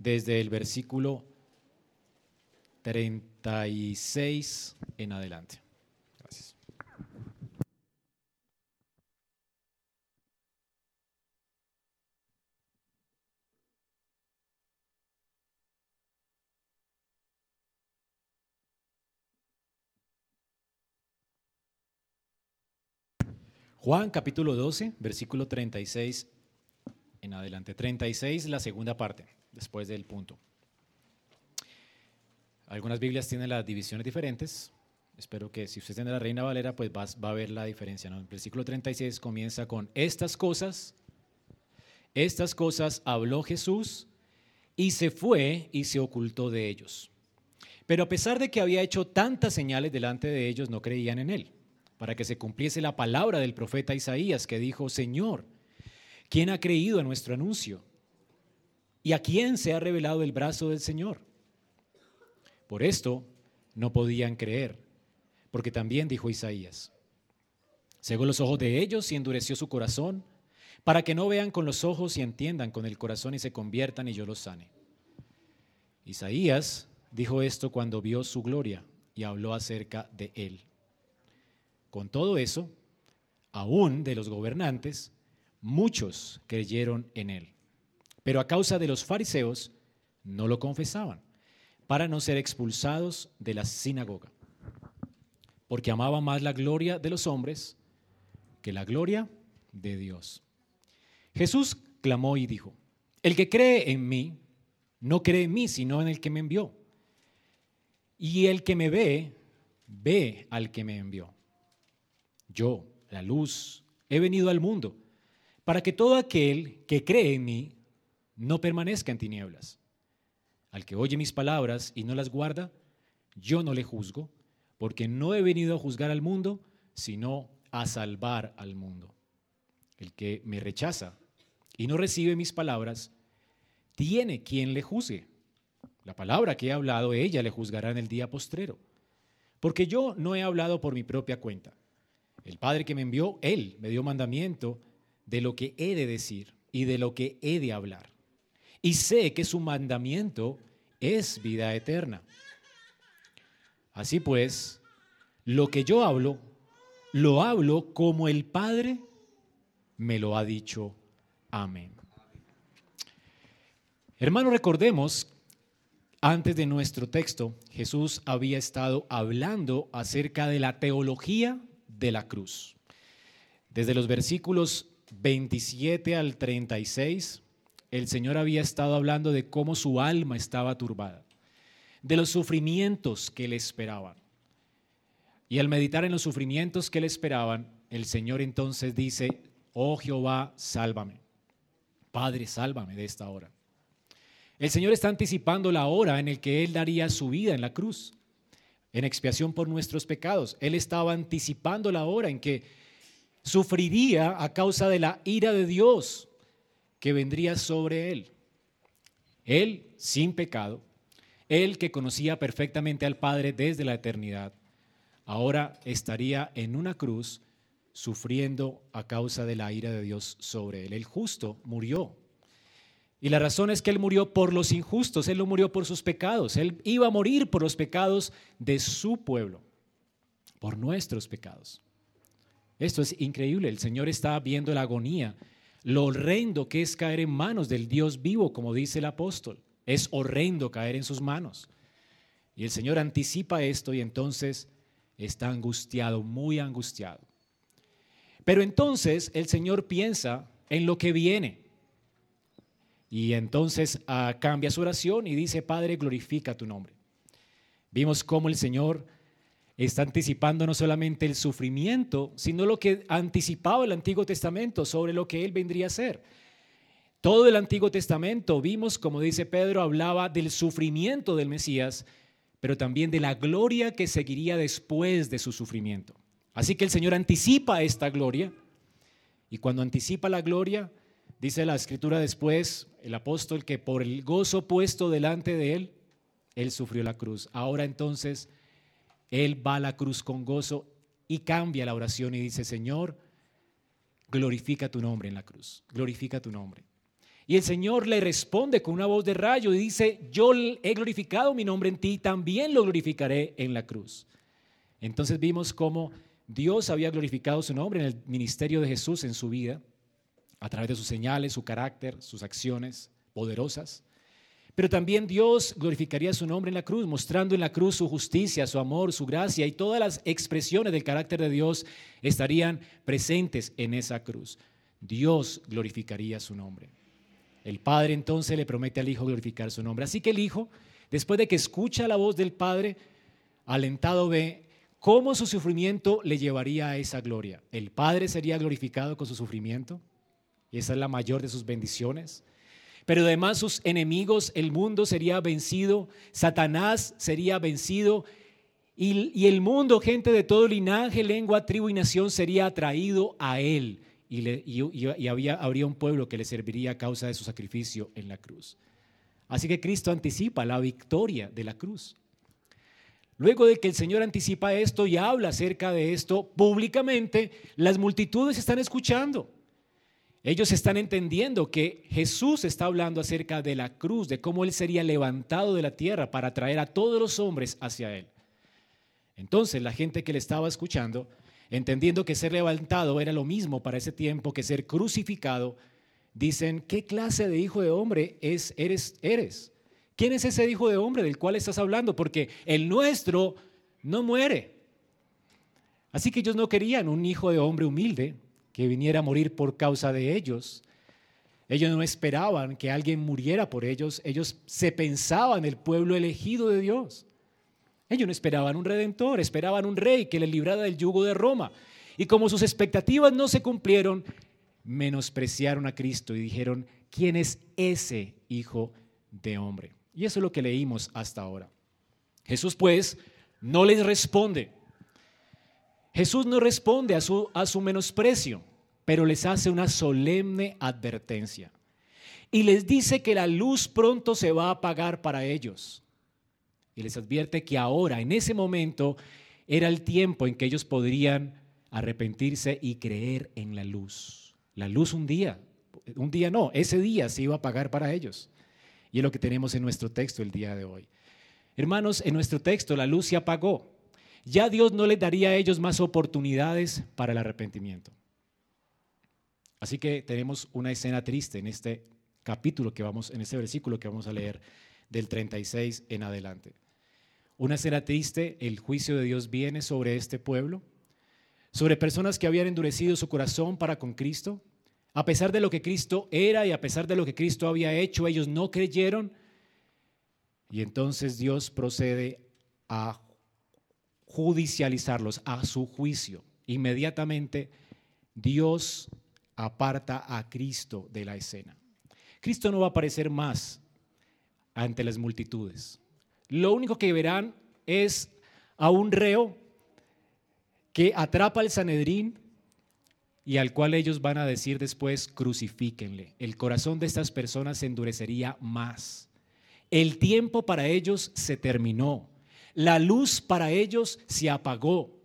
desde el versículo 36 en adelante. Juan capítulo 12, versículo 36 en adelante. 36, la segunda parte, después del punto. Algunas Biblias tienen las divisiones diferentes. Espero que si usted tiene la Reina Valera, pues va, a ver la diferencia. ¿no? El versículo 36 comienza con estas cosas. Estas cosas habló Jesús y se fue y se ocultó de ellos. Pero a pesar de que había hecho tantas señales delante de ellos, no creían en él para que se cumpliese la palabra del profeta Isaías que dijo, Señor, ¿quién ha creído en nuestro anuncio? ¿Y a quién se ha revelado el brazo del Señor? Por esto no podían creer, porque también dijo Isaías, cegó los ojos de ellos y endureció su corazón, para que no vean con los ojos y entiendan con el corazón y se conviertan y yo los sane. Isaías dijo esto cuando vio su gloria y habló acerca de él. Con todo eso, aún de los gobernantes, muchos creyeron en él. Pero a causa de los fariseos, no lo confesaban, para no ser expulsados de la sinagoga, porque amaba más la gloria de los hombres que la gloria de Dios. Jesús clamó y dijo, el que cree en mí, no cree en mí, sino en el que me envió. Y el que me ve, ve al que me envió. Yo, la luz, he venido al mundo para que todo aquel que cree en mí no permanezca en tinieblas. Al que oye mis palabras y no las guarda, yo no le juzgo, porque no he venido a juzgar al mundo, sino a salvar al mundo. El que me rechaza y no recibe mis palabras, tiene quien le juzgue. La palabra que he hablado, ella le juzgará en el día postrero. Porque yo no he hablado por mi propia cuenta el Padre que me envió, Él me dio mandamiento de lo que he de decir y de lo que he de hablar. Y sé que su mandamiento es vida eterna. Así pues, lo que yo hablo, lo hablo como el Padre me lo ha dicho. Amén. Hermanos, recordemos, antes de nuestro texto, Jesús había estado hablando acerca de la teología de la cruz. Desde los versículos 27 al 36, el Señor había estado hablando de cómo su alma estaba turbada, de los sufrimientos que le esperaban. Y al meditar en los sufrimientos que le esperaban, el Señor entonces dice, oh Jehová, sálvame. Padre, sálvame de esta hora. El Señor está anticipando la hora en la que Él daría su vida en la cruz en expiación por nuestros pecados. Él estaba anticipando la hora en que sufriría a causa de la ira de Dios que vendría sobre él. Él sin pecado, él que conocía perfectamente al Padre desde la eternidad, ahora estaría en una cruz sufriendo a causa de la ira de Dios sobre él. El justo murió y la razón es que Él murió por los injustos, Él no murió por sus pecados, Él iba a morir por los pecados de su pueblo, por nuestros pecados. Esto es increíble, el Señor está viendo la agonía, lo horrendo que es caer en manos del Dios vivo, como dice el apóstol. Es horrendo caer en sus manos. Y el Señor anticipa esto y entonces está angustiado, muy angustiado. Pero entonces el Señor piensa en lo que viene. Y entonces ah, cambia su oración y dice, Padre, glorifica tu nombre. Vimos cómo el Señor está anticipando no solamente el sufrimiento, sino lo que anticipaba el Antiguo Testamento sobre lo que Él vendría a hacer. Todo el Antiguo Testamento, vimos, como dice Pedro, hablaba del sufrimiento del Mesías, pero también de la gloria que seguiría después de su sufrimiento. Así que el Señor anticipa esta gloria, y cuando anticipa la gloria, Dice la escritura después, el apóstol, que por el gozo puesto delante de él, él sufrió la cruz. Ahora entonces, él va a la cruz con gozo y cambia la oración y dice, Señor, glorifica tu nombre en la cruz, glorifica tu nombre. Y el Señor le responde con una voz de rayo y dice, yo he glorificado mi nombre en ti, también lo glorificaré en la cruz. Entonces vimos cómo Dios había glorificado su nombre en el ministerio de Jesús en su vida, a través de sus señales, su carácter, sus acciones poderosas. Pero también Dios glorificaría su nombre en la cruz, mostrando en la cruz su justicia, su amor, su gracia y todas las expresiones del carácter de Dios estarían presentes en esa cruz. Dios glorificaría su nombre. El Padre entonces le promete al Hijo glorificar su nombre. Así que el Hijo, después de que escucha la voz del Padre, alentado ve cómo su sufrimiento le llevaría a esa gloria. El Padre sería glorificado con su sufrimiento, y esa es la mayor de sus bendiciones. Pero además sus enemigos, el mundo sería vencido, Satanás sería vencido, y, el mundo, gente de todo linaje, lengua, tribu y nación, sería atraído a él. Y, habría un pueblo que le serviría a causa de su sacrificio en la cruz. Así que Cristo anticipa la victoria de la cruz. Luego de que el Señor anticipa esto y habla acerca de esto públicamente, las multitudes están escuchando. Ellos están entendiendo que Jesús está hablando acerca de la cruz, de cómo Él sería levantado de la tierra para traer a todos los hombres hacia Él. Entonces la gente que le estaba escuchando, entendiendo que ser levantado era lo mismo para ese tiempo que ser crucificado, dicen, ¿qué clase de hijo de hombre es, eres, eres? ¿Quién es ese hijo de hombre del cual estás hablando? Porque el nuestro no muere. Así que ellos no querían un hijo de hombre humilde que viniera a morir por causa de ellos. Ellos no esperaban que alguien muriera por ellos. Ellos se pensaban el pueblo elegido de Dios. Ellos no esperaban un redentor, esperaban un rey que les librara del yugo de Roma. Y como sus expectativas no se cumplieron, menospreciaron a Cristo y dijeron, ¿quién es ese hijo de hombre? Y eso es lo que leímos hasta ahora. Jesús pues no les responde. Jesús no responde a su, a su menosprecio, pero les hace una solemne advertencia. Y les dice que la luz pronto se va a apagar para ellos. Y les advierte que ahora, en ese momento, era el tiempo en que ellos podrían arrepentirse y creer en la luz. La luz un día, un día no, ese día se iba a apagar para ellos. Y es lo que tenemos en nuestro texto el día de hoy. Hermanos, en nuestro texto la luz se apagó. Ya Dios no les daría a ellos más oportunidades para el arrepentimiento. Así que tenemos una escena triste en este capítulo que vamos, en este versículo que vamos a leer del 36 en adelante. Una escena triste, el juicio de Dios viene sobre este pueblo, sobre personas que habían endurecido su corazón para con Cristo, a pesar de lo que Cristo era y a pesar de lo que Cristo había hecho, ellos no creyeron. Y entonces Dios procede a judicializarlos, a su juicio. Inmediatamente Dios aparta a Cristo de la escena. Cristo no va a aparecer más ante las multitudes. Lo único que verán es a un reo que atrapa al Sanedrín y al cual ellos van a decir después, crucifíquenle. El corazón de estas personas se endurecería más. El tiempo para ellos se terminó. La luz para ellos se apagó.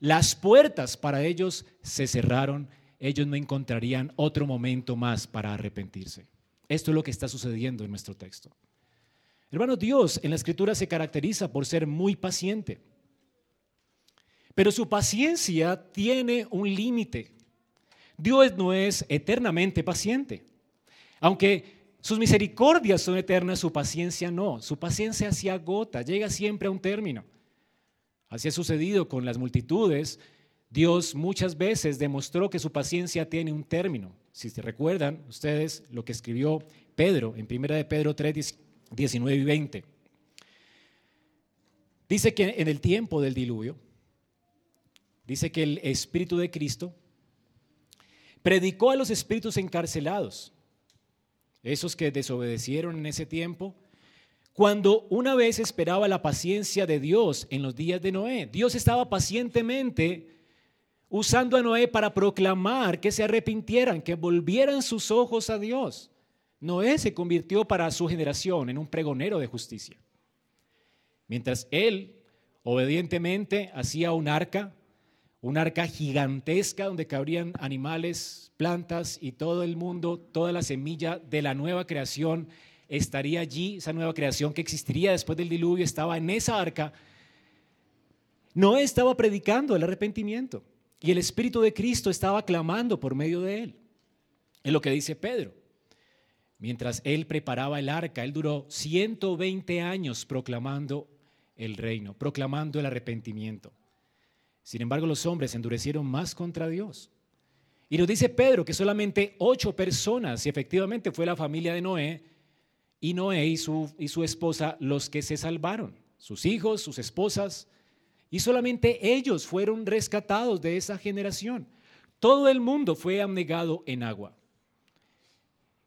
Las puertas para ellos se cerraron. Ellos no encontrarían otro momento más para arrepentirse. Esto es lo que está sucediendo en nuestro texto. Hermano, Dios en la escritura se caracteriza por ser muy paciente. Pero su paciencia tiene un límite. Dios no es eternamente paciente. Aunque sus misericordias son eternas, su paciencia no. Su paciencia se agota, llega siempre a un término. Así ha sucedido con las multitudes. Dios muchas veces demostró que su paciencia tiene un término. Si se recuerdan ustedes lo que escribió Pedro en 1 de Pedro 3, 19 y 20. Dice que en el tiempo del diluvio, dice que el Espíritu de Cristo Predicó a los espíritus encarcelados, esos que desobedecieron en ese tiempo, cuando una vez esperaba la paciencia de Dios en los días de Noé. Dios estaba pacientemente usando a Noé para proclamar que se arrepintieran, que volvieran sus ojos a Dios. Noé se convirtió para su generación en un pregonero de justicia. Mientras él obedientemente hacía un arca, un arca gigantesca donde cabrían animales, plantas y todo el mundo, toda la semilla de la nueva creación estaría allí, esa nueva creación que existiría después del diluvio estaba en esa arca. Noé estaba predicando el arrepentimiento y el Espíritu de Cristo estaba clamando por medio de él. Es lo que dice Pedro. Mientras él preparaba el arca, él duró 120 años proclamando el reino, proclamando el arrepentimiento. Sin embargo, los hombres endurecieron más contra Dios. Y nos dice Pedro que solamente ocho personas, y efectivamente fue la familia de Noé, y Noé y su, y su esposa los que se salvaron, sus hijos, sus esposas, y solamente ellos fueron rescatados de esa generación. Todo el mundo fue abnegado en agua.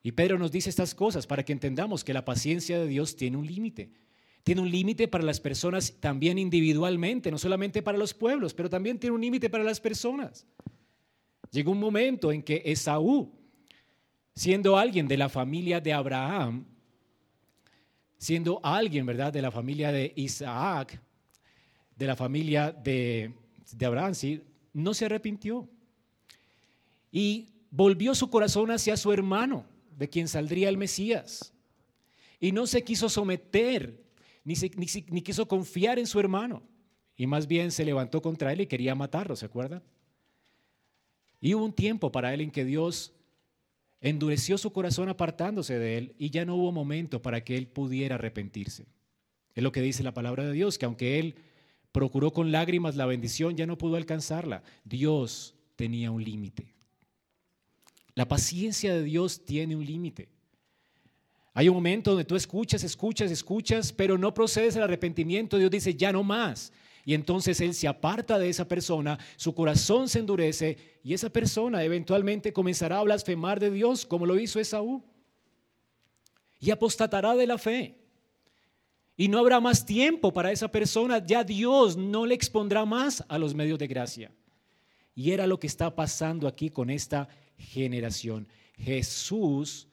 Y Pedro nos dice estas cosas para que entendamos que la paciencia de Dios tiene un límite. Tiene un límite para las personas también individualmente, no solamente para los pueblos, pero también tiene un límite para las personas. Llegó un momento en que Esaú, siendo alguien de la familia de Abraham, siendo alguien, ¿verdad?, de la familia de Isaac, de la familia de, Abraham, ¿sí? no se arrepintió. Y volvió su corazón hacia su hermano, de quien saldría el Mesías. Y no se quiso someter ni, quiso confiar en su hermano. Y más bien se levantó contra él y quería matarlo, ¿se acuerdan? Y hubo un tiempo para él en que Dios endureció su corazón apartándose de él y ya no hubo momento para que él pudiera arrepentirse. Es lo que dice la palabra de Dios, que aunque él procuró con lágrimas la bendición, ya no pudo alcanzarla. Dios tenía un límite. La paciencia de Dios tiene un límite. Hay un momento donde tú escuchas, escuchas, escuchas, pero no procedes al arrepentimiento. Dios dice, ya no más. Y entonces Él se aparta de esa persona, su corazón se endurece y esa persona eventualmente comenzará a blasfemar de Dios, como lo hizo Esaú. Y apostatará de la fe. Y no habrá más tiempo para esa persona, ya Dios no le expondrá más a los medios de gracia. Y era lo que está pasando aquí con esta generación. Jesús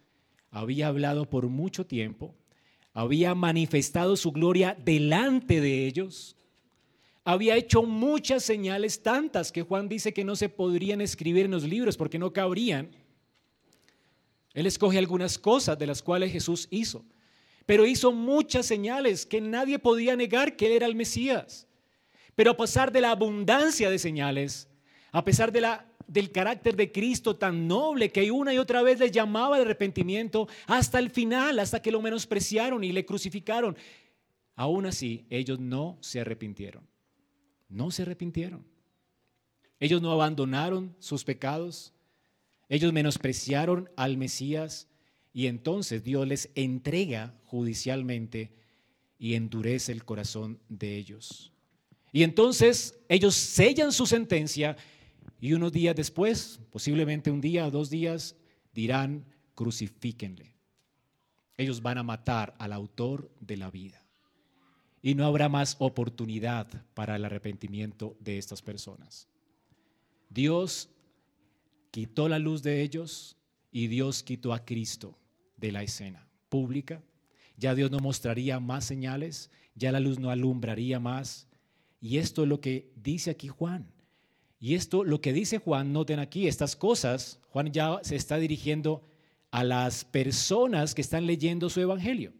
había hablado por mucho tiempo, había manifestado su gloria delante de ellos, había hecho muchas señales, tantas que Juan dice que no se podrían escribir en los libros porque no cabrían. Él escoge algunas cosas de las cuales Jesús hizo, pero hizo muchas señales que nadie podía negar que él era el Mesías. Pero a pesar de la abundancia de señales, a pesar de la del carácter de Cristo tan noble que una y otra vez les llamaba de arrepentimiento hasta el final, hasta que lo menospreciaron y le crucificaron. Aún así, ellos no se arrepintieron. No se arrepintieron. Ellos no abandonaron sus pecados. Ellos menospreciaron al Mesías y entonces Dios les entrega judicialmente y endurece el corazón de ellos. Y entonces ellos sellan su sentencia y unos días después, posiblemente un día o dos días, dirán, crucifíquenle. Ellos van a matar al autor de la vida. Y no habrá más oportunidad para el arrepentimiento de estas personas. Dios quitó la luz de ellos y Dios quitó a Cristo de la escena pública. Ya Dios no mostraría más señales, ya la luz no alumbraría más. Y esto es lo que dice aquí Juan. Y esto, lo que dice Juan, noten aquí, estas cosas, Juan ya se está dirigiendo a las personas que están leyendo su evangelio.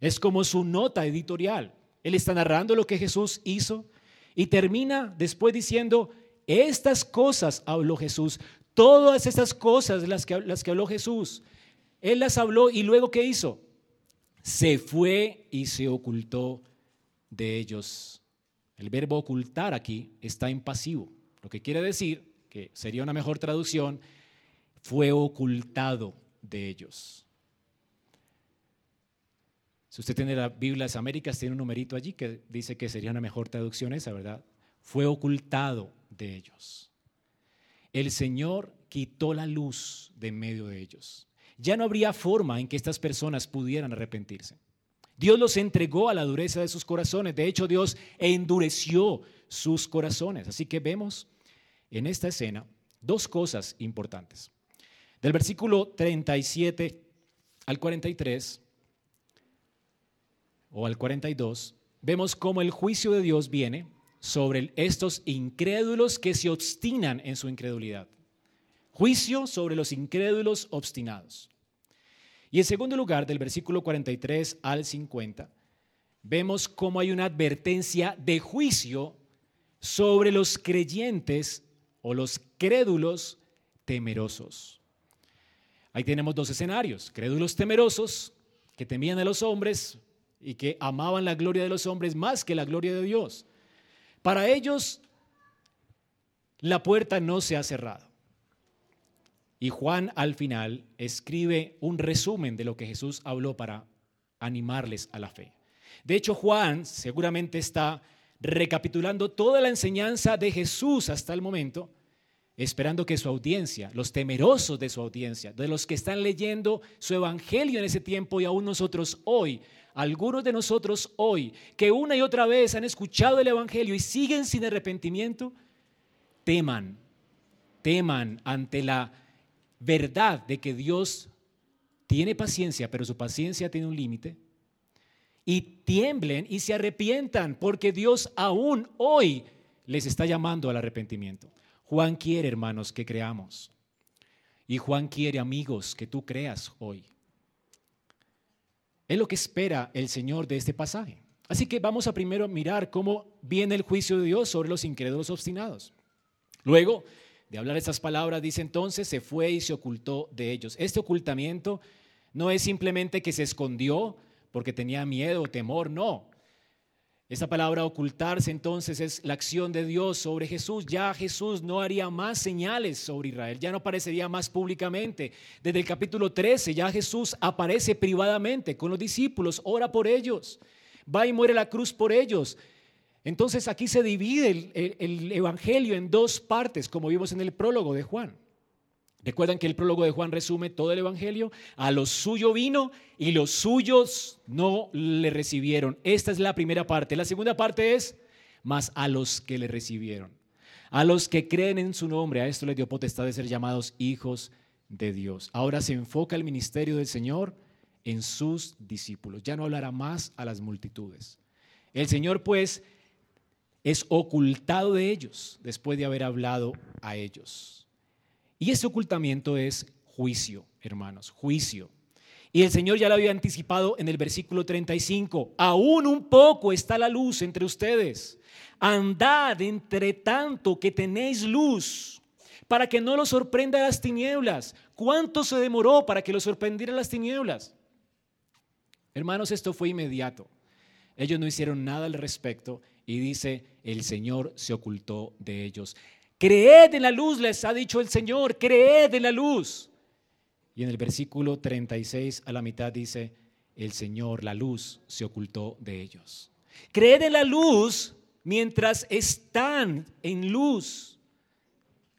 Es como su nota editorial. Él está narrando lo que Jesús hizo y termina después diciendo, estas cosas habló Jesús, todas estas cosas las que, las que habló Jesús, Él las habló y luego ¿qué hizo? Se fue y se ocultó de ellos. El verbo ocultar aquí está en pasivo. Lo que quiere decir, que sería una mejor traducción, fue ocultado de ellos. Si usted tiene la Biblia de las Américas, tiene un numerito allí que dice que sería una mejor traducción esa, ¿verdad? Fue ocultado de ellos. El Señor quitó la luz de en medio de ellos. Ya no habría forma en que estas personas pudieran arrepentirse. Dios los entregó a la dureza de sus corazones. De hecho, Dios endureció sus corazones. Así que vemos en esta escena dos cosas importantes. Del versículo 37 al 43 o al 42, vemos cómo el juicio de Dios viene sobre estos incrédulos que se obstinan en su incredulidad. Juicio sobre los incrédulos obstinados. Y en segundo lugar, del versículo 43 al 50, vemos cómo hay una advertencia de juicio sobre los creyentes o los crédulos temerosos. Ahí tenemos dos escenarios, crédulos temerosos que temían a los hombres y que amaban la gloria de los hombres más que la gloria de Dios. Para ellos, la puerta no se ha cerrado. Y Juan al final escribe un resumen de lo que Jesús habló para animarles a la fe. De hecho, Juan seguramente está recapitulando toda la enseñanza de Jesús hasta el momento, esperando que su audiencia, los temerosos de su audiencia, de los que están leyendo su evangelio en ese tiempo y aún nosotros hoy, algunos de nosotros hoy, que una y otra vez han escuchado el evangelio y siguen sin arrepentimiento, teman, teman ante la verdad de que Dios tiene paciencia, pero su paciencia tiene un límite, y tiemblen y se arrepientan, porque Dios aún hoy les está llamando al arrepentimiento. Juan quiere, hermanos, que creamos. Y Juan quiere, amigos, que tú creas hoy. Es lo que espera el Señor de este pasaje. Así que vamos a primero mirar cómo viene el juicio de Dios sobre los incrédulos obstinados. Luego, de hablar estas palabras, dice entonces, se fue y se ocultó de ellos. Este ocultamiento no es simplemente que se escondió porque tenía miedo o temor, no. Esta palabra ocultarse entonces es la acción de Dios sobre Jesús. Ya Jesús no haría más señales sobre Israel, ya no aparecería más públicamente. Desde el capítulo 13 ya Jesús aparece privadamente con los discípulos, ora por ellos, va y muere la cruz por ellos. Entonces aquí se divide el, Evangelio en dos partes, como vimos en el prólogo de Juan. Recuerdan que el prólogo de Juan resume todo el Evangelio. A los suyos vino y los suyos no le recibieron. Esta es la primera parte. La segunda parte es, más a los que le recibieron. A los que creen en su nombre, a esto les dio potestad de ser llamados hijos de Dios. Ahora se enfoca el ministerio del Señor en sus discípulos. Ya no hablará más a las multitudes. El Señor pues es ocultado de ellos después de haber hablado a ellos. Y ese ocultamiento es juicio, hermanos, juicio. Y el Señor ya lo había anticipado en el versículo 35. Aún un poco está la luz entre ustedes. Andad entre tanto que tenéis luz, para que no lo sorprenda las tinieblas. ¿Cuánto se demoró para que lo sorprendieran las tinieblas? Hermanos, esto fue inmediato. Ellos no hicieron nada al respecto y dice, el Señor se ocultó de ellos. Creed en la luz, les ha dicho el Señor, creed en la luz. Y en el versículo 36 a la mitad dice, el Señor, la luz, se ocultó de ellos. Creed en la luz mientras están en luz,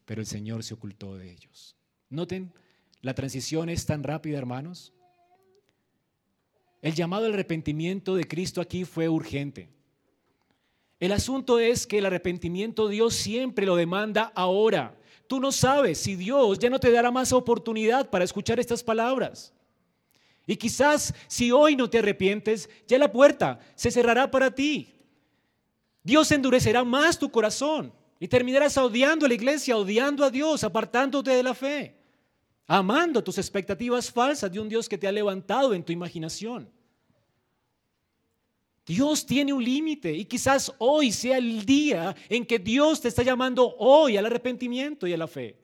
pero el Señor se ocultó de ellos. Noten, la transición es tan rápida, hermanos. El llamado al arrepentimiento de Cristo aquí fue urgente. El asunto es que el arrepentimiento Dios siempre lo demanda ahora. Tú no sabes si Dios ya no te dará más oportunidad para escuchar estas palabras. Y quizás si hoy no te arrepientes, ya la puerta se cerrará para ti. Dios endurecerá más tu corazón y terminarás odiando a la iglesia, odiando a Dios, apartándote de la fe, amando tus expectativas falsas de un Dios que te ha levantado en tu imaginación. Dios tiene un límite y quizás hoy sea el día en que Dios te está llamando hoy al arrepentimiento y a la fe.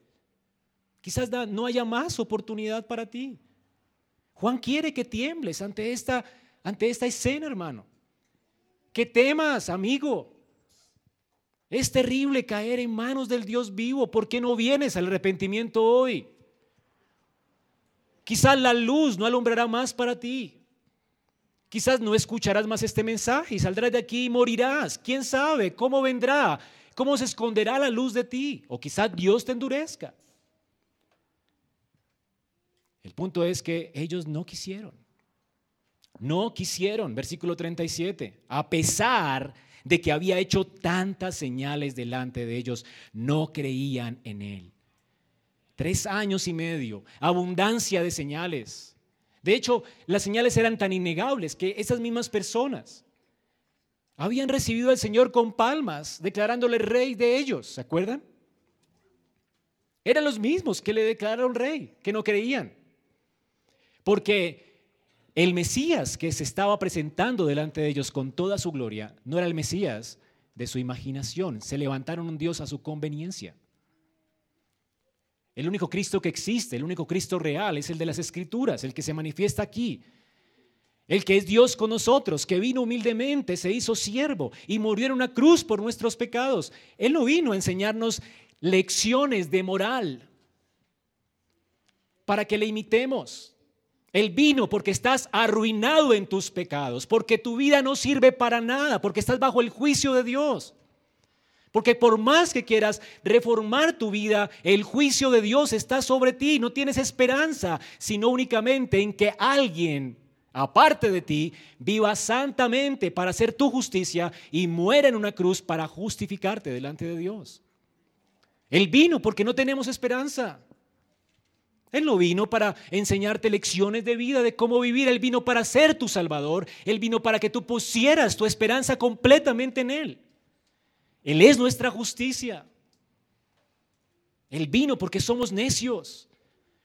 Quizás no haya más oportunidad para ti. Juan quiere que tiembles ante esta, ante esta escena, hermano. Que temas, amigo. Es terrible caer en manos del Dios vivo. ¿Por qué no vienes al arrepentimiento hoy? Quizás la luz no alumbrará más para ti. Quizás no escucharás más este mensaje y saldrás de aquí y morirás. ¿Quién sabe cómo vendrá? ¿Cómo se esconderá la luz de ti? O quizás Dios te endurezca. El punto es que ellos no quisieron. No quisieron, versículo 37, a pesar de que había hecho tantas señales delante de ellos, no creían en él. Tres años y medio, abundancia de señales. De hecho, las señales eran tan innegables que esas mismas personas Habían recibido al Señor con palmas, declarándole rey de ellos, ¿se acuerdan? Eran los mismos que le declararon rey, que no creían. Porque el Mesías que se estaba presentando delante de ellos con toda su gloria no era el Mesías de su imaginación. Se levantaron un Dios a su conveniencia. El único Cristo que existe, el único Cristo real es el de las Escrituras, el que se manifiesta aquí. El que es Dios con nosotros, que vino humildemente, se hizo siervo y murió en una cruz por nuestros pecados. Él no vino a enseñarnos lecciones de moral para que le imitemos. Él vino porque estás arruinado en tus pecados, porque tu vida no sirve para nada, porque estás bajo el juicio de Dios. Porque por más que quieras reformar tu vida, el juicio de Dios está sobre ti. No tienes esperanza, sino únicamente en que alguien, aparte de ti, viva santamente para hacer tu justicia y muera en una cruz para justificarte delante de Dios. Él vino porque no tenemos esperanza. Él no vino para enseñarte lecciones de vida, de cómo vivir. Él vino para ser tu Salvador. Él vino para que tú pusieras tu esperanza completamente en Él. Él es nuestra justicia. Él vino porque somos necios,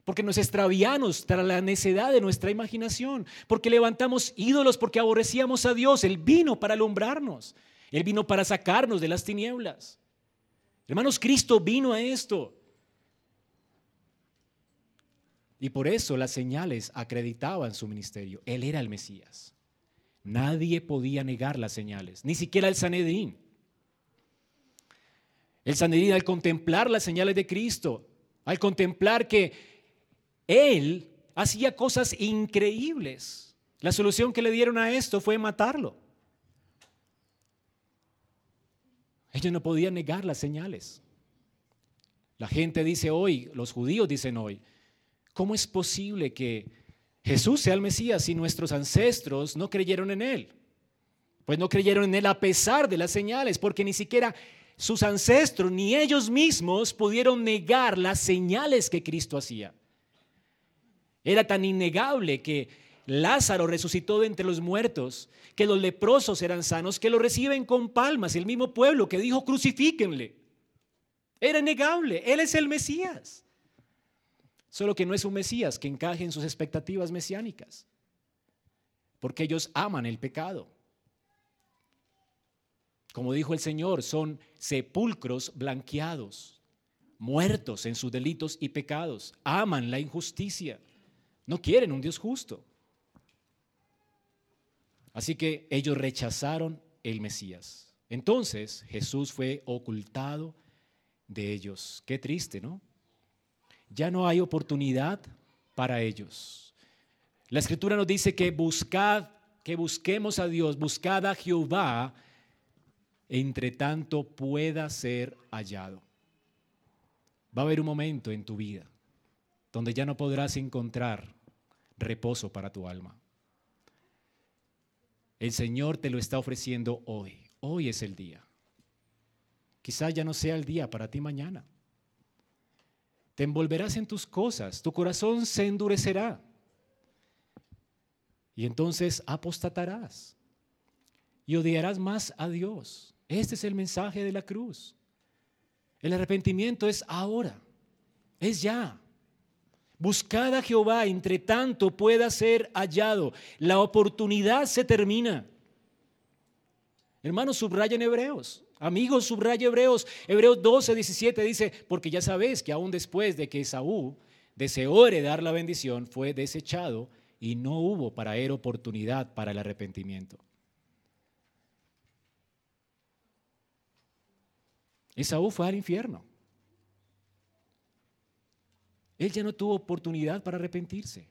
porque nos extraviamos tras la necedad de nuestra imaginación, porque levantamos ídolos, porque aborrecíamos a Dios. Él vino para alumbrarnos. Él vino para sacarnos de las tinieblas. Hermanos, Cristo vino a esto. Y por eso las señales acreditaban su ministerio. Él era el Mesías. Nadie podía negar las señales, ni siquiera el Sanedrín. El Sanedrín al contemplar las señales de Cristo, al contemplar que Él hacía cosas increíbles, la solución que le dieron a esto fue matarlo. Ellos no podían negar las señales. La gente dice hoy, los judíos dicen hoy, ¿cómo es posible que Jesús sea el Mesías si nuestros ancestros no creyeron en Él? Pues no creyeron en Él a pesar de las señales, porque ni siquiera sus ancestros ni ellos mismos pudieron negar las señales que Cristo hacía. Era tan innegable que Lázaro resucitó de entre los muertos, que los leprosos eran sanos, que lo reciben con palmas, el mismo pueblo que dijo crucifíquenle. Era innegable, Él es el Mesías. Solo que no es un Mesías que encaje en sus expectativas mesiánicas, porque ellos aman el pecado. Como dijo el Señor, son sepulcros blanqueados, muertos en sus delitos y pecados, aman la injusticia, no quieren un Dios justo. Así que ellos rechazaron el Mesías. Entonces Jesús fue ocultado de ellos. Qué triste, ¿no? Ya no hay oportunidad para ellos. La escritura nos dice que buscad, que busquemos a Dios, buscad a Jehová entre tanto pueda ser hallado. Va a haber un momento en tu vida donde ya no podrás encontrar reposo para tu alma. El Señor te lo está ofreciendo hoy. Hoy es el día. Quizás ya no sea el día para ti mañana. Te envolverás en tus cosas, tu corazón se endurecerá. Y entonces apostatarás y odiarás más a Dios este es el mensaje de la cruz. El arrepentimiento es ahora, es ya. Buscad a Jehová, entre tanto pueda ser hallado. La oportunidad se termina. Hermanos, subrayen Hebreos. Amigos, subraya Hebreos. Hebreos 12, 17 dice, porque ya sabéis que aún después de que Esaú deseó heredar la bendición, fue desechado y no hubo para él oportunidad para el arrepentimiento. Esaú fue al infierno. Él ya no tuvo oportunidad para arrepentirse.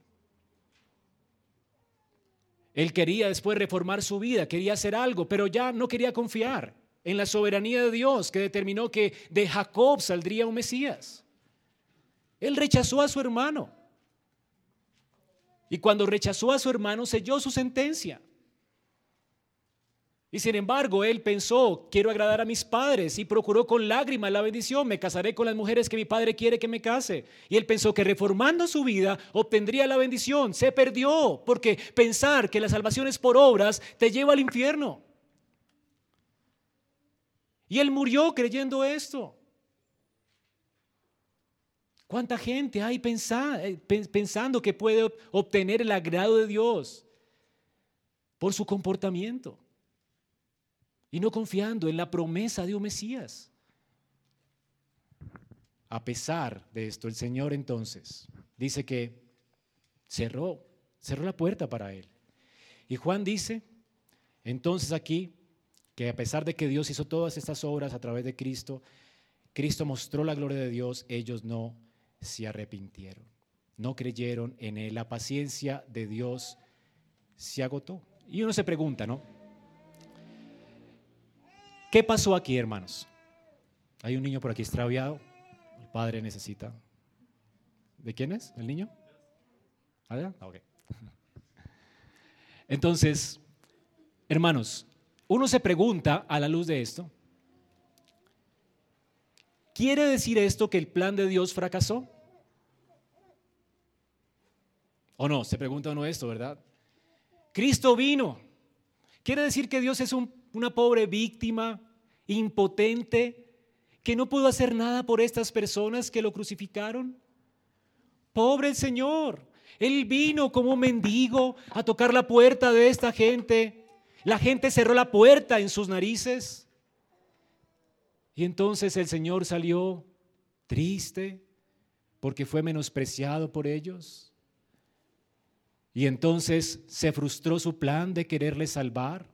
Él quería después reformar su vida, quería hacer algo, pero ya no quería confiar en la soberanía de Dios que determinó que de Jacob saldría un Mesías. Él rechazó a su hermano. Y cuando rechazó a su hermano, selló su sentencia. Y sin embargo, él pensó, quiero agradar a mis padres y procuró con lágrimas la bendición, me casaré con las mujeres que mi padre quiere que me case. Y él pensó que reformando su vida obtendría la bendición. Se perdió porque pensar que la salvación es por obras te lleva al infierno. Y él murió creyendo esto. ¿Cuánta gente hay eh, pensando que puede obtener el agrado de Dios por su comportamiento y no confiando en la promesa de un Mesías? A pesar de esto, el Señor entonces dice que cerró, cerró la puerta para él. Y Juan dice, entonces aquí, que a pesar de que Dios hizo todas estas obras a través de Cristo, Cristo mostró la gloria de Dios, ellos no se arrepintieron, no creyeron en él. La paciencia de Dios se agotó. Y uno se pregunta, ¿no? ¿Qué pasó aquí, hermanos? Hay un niño por aquí extraviado. El padre necesita. ¿De quién es el niño? ¿Ah, ok. Entonces, hermanos, uno se pregunta a la luz de esto, ¿Quiere decir esto que el plan de Dios fracasó? ¿O no? Se pregunta uno esto, ¿verdad? Cristo vino. ¿Quiere decir que Dios es una pobre víctima, impotente, que no pudo hacer nada por estas personas que lo crucificaron? Pobre el Señor. Él vino como mendigo a tocar la puerta de esta gente. La gente cerró la puerta en sus narices. Y entonces el Señor salió triste porque fue menospreciado por ellos. Y entonces se frustró su plan de quererle salvar.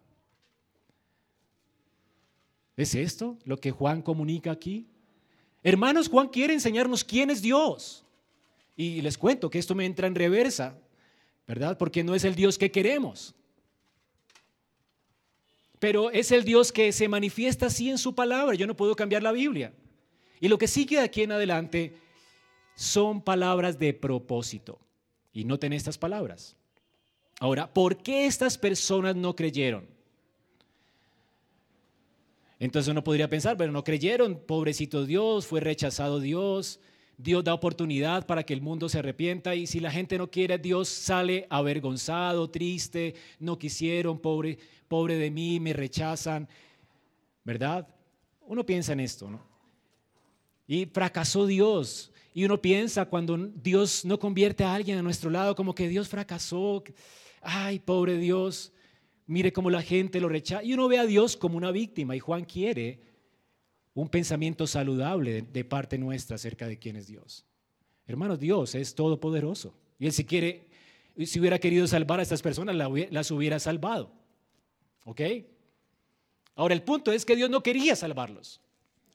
¿Es esto lo que Juan comunica aquí? Hermanos, Juan quiere enseñarnos quién es Dios. Y les cuento que esto me entra en reversa, ¿verdad? Porque no es el Dios que queremos pero es el Dios que se manifiesta así en su palabra. Yo no puedo cambiar la Biblia. Y lo que sigue aquí en adelante son palabras de propósito. Y noten estas palabras. Ahora, ¿por qué estas personas no creyeron? Entonces uno podría pensar, pero no creyeron, pobrecito Dios, fue rechazado Dios, Dios da oportunidad para que el mundo se arrepienta y si la gente no quiere, Dios sale avergonzado, triste, no quisieron, pobre, pobre de mí, me rechazan, ¿verdad? Uno piensa en esto, ¿no? Y fracasó Dios. Y uno piensa cuando Dios no convierte a alguien a nuestro lado, como que Dios fracasó. Ay, pobre Dios, mire cómo la gente lo rechaza. Y uno ve a Dios como una víctima. Y Juan quiere un pensamiento saludable de parte nuestra acerca de quién es Dios. Hermanos, Dios es todopoderoso. Y Él si quiere, si hubiera querido salvar a estas personas, las hubiera salvado. ¿Ok? Ahora el punto es que Dios no quería salvarlos.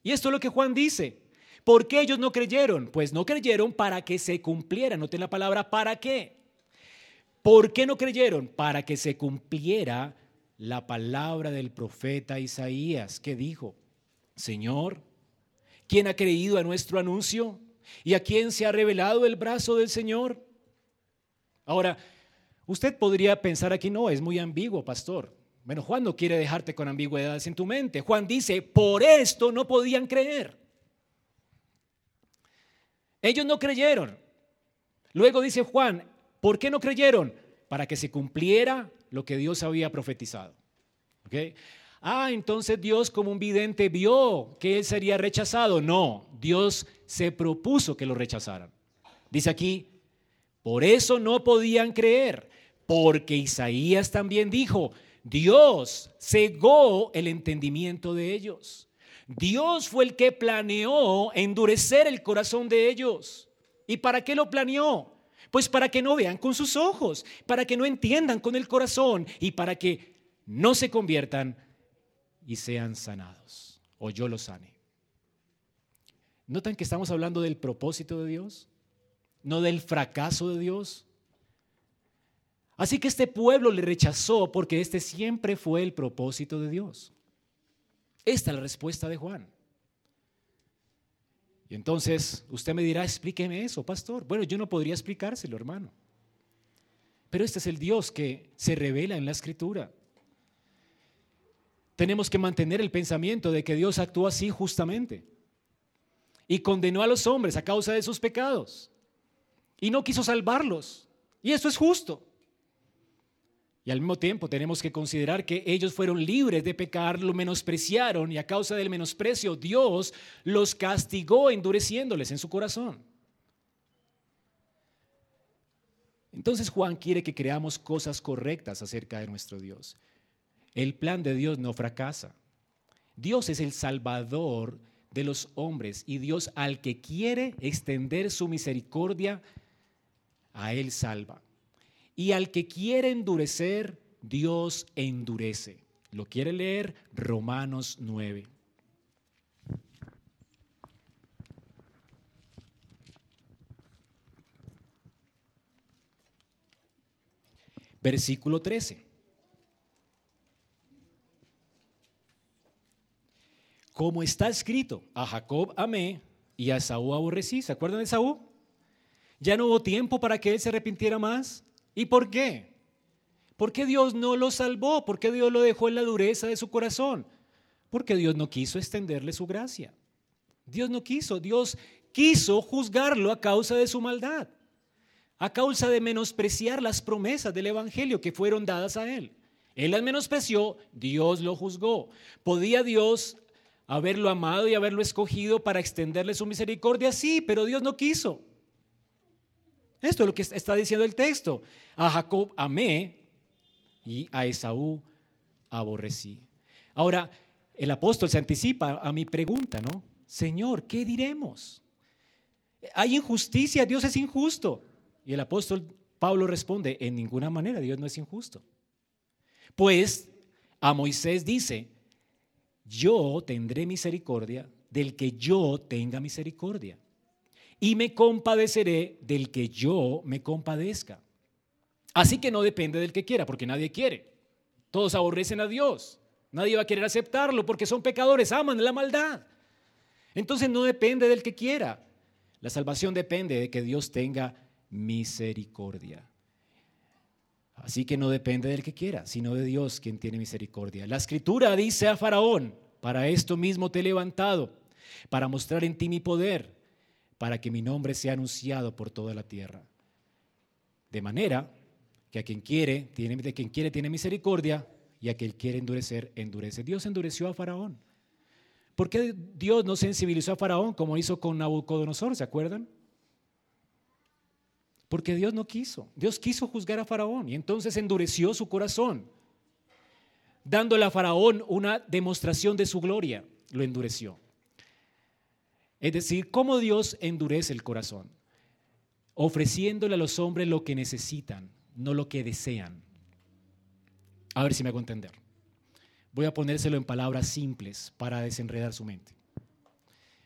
Y esto es lo que Juan dice. ¿Por qué ellos no creyeron? Pues no creyeron para que se cumpliera. Noten la palabra para qué. ¿Por qué no creyeron? Para que se cumpliera la palabra del profeta Isaías que dijo, Señor, ¿quién ha creído a nuestro anuncio? ¿Y a quién se ha revelado el brazo del Señor? Ahora, usted podría pensar aquí, no, es muy ambiguo, pastor. Bueno, Juan no quiere dejarte con ambigüedades en tu mente. Juan dice, por esto no podían creer. Ellos no creyeron. Luego dice Juan, ¿por qué no creyeron? Para que se cumpliera lo que Dios había profetizado. Ah, entonces Dios como un vidente vio que él sería rechazado. No, Dios se propuso que lo rechazaran. Dice aquí, por eso no podían creer, porque Isaías también dijo, Dios cegó el entendimiento de ellos. Dios fue el que planeó endurecer el corazón de ellos. ¿Y para qué lo planeó? Pues para que no vean con sus ojos, para que no entiendan con el corazón y para que no se conviertan y sean sanados. O yo los sane. ¿Notan que estamos hablando del propósito de Dios? No del fracaso de Dios. Así que este pueblo le rechazó porque este siempre fue el propósito de Dios. Esta es la respuesta de Juan. Y entonces usted me dirá, explíqueme eso, pastor. Bueno, yo no podría explicárselo, hermano. Pero este es el Dios que se revela en la escritura. Tenemos que mantener el pensamiento de que Dios actuó así justamente. Y condenó a los hombres a causa de sus pecados. Y no quiso salvarlos. Y eso es justo. Y al mismo tiempo tenemos que considerar que ellos fueron libres de pecar, lo menospreciaron y a causa del menosprecio Dios los castigó endureciéndoles en su corazón. Entonces Juan quiere que creamos cosas correctas acerca de nuestro Dios. El plan de Dios no fracasa. Dios es el salvador de los hombres y Dios al que quiere extender su misericordia, a él salva. Y al que quiere endurecer, Dios endurece. ¿Lo quiere leer? Romanos 9. Versículo 13. Como está escrito, a Jacob amé y a Esaú aborrecí. ¿Se acuerdan de Esaú? Ya no hubo tiempo para que él se arrepintiera más. ¿Y por qué? ¿Por qué Dios no lo salvó? ¿Por qué Dios lo dejó en la dureza de su corazón? Porque Dios no quiso extenderle su gracia. Dios no quiso, Dios quiso juzgarlo a causa de su maldad, a causa de menospreciar las promesas del Evangelio que fueron dadas a él. Él las menospreció, Dios lo juzgó. ¿Podía Dios haberlo amado y haberlo escogido para extenderle su misericordia? Sí, pero Dios no quiso. Esto es lo que está diciendo el texto. A Jacob amé y a Esaú aborrecí. Ahora, el apóstol se anticipa a mi pregunta, ¿no? Señor, ¿qué diremos? Hay injusticia, Dios es injusto. Y el apóstol Pablo responde, en ninguna manera Dios no es injusto. Pues a Moisés dice, yo tendré misericordia del que yo tenga misericordia y me compadeceré del que yo me compadezca. Así que no depende del que quiera, porque nadie quiere. Todos aborrecen a Dios. Nadie va a querer aceptarlo porque son pecadores, aman la maldad. Entonces no depende del que quiera. La salvación depende de que Dios tenga misericordia. Así que no depende del que quiera, sino de Dios quien tiene misericordia. La escritura dice a Faraón, para esto mismo te he levantado, para mostrar en ti mi poder para que mi nombre sea anunciado por toda la tierra. De manera que a quien quiere, tiene, de quien quiere tiene misericordia y a quien quiere endurecer, endurece. Dios endureció a Faraón. ¿Por qué Dios no sensibilizó a Faraón como hizo con Nabucodonosor? ¿Se acuerdan? Porque Dios no quiso. Dios quiso juzgar a Faraón y entonces endureció su corazón, dándole a Faraón una demostración de su gloria. Lo endureció. Es decir, cómo Dios endurece el corazón, ofreciéndole a los hombres lo que necesitan, no lo que desean. A ver si me hago entender. Voy a ponérselo en palabras simples para desenredar su mente.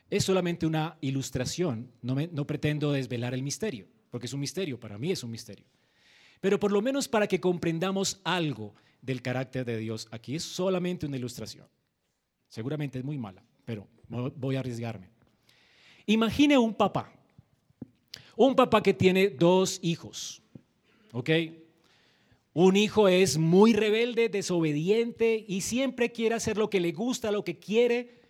Es solamente una ilustración, no, no pretendo desvelar el misterio, porque es un misterio, para mí es un misterio. Pero por lo menos para que comprendamos algo del carácter de Dios, aquí es solamente una ilustración. Seguramente es muy mala, pero voy a arriesgarme. Imagine un papá, un papá que tiene dos hijos, ¿ok? Un hijo es muy rebelde, desobediente y siempre quiere hacer lo que le gusta, lo que quiere,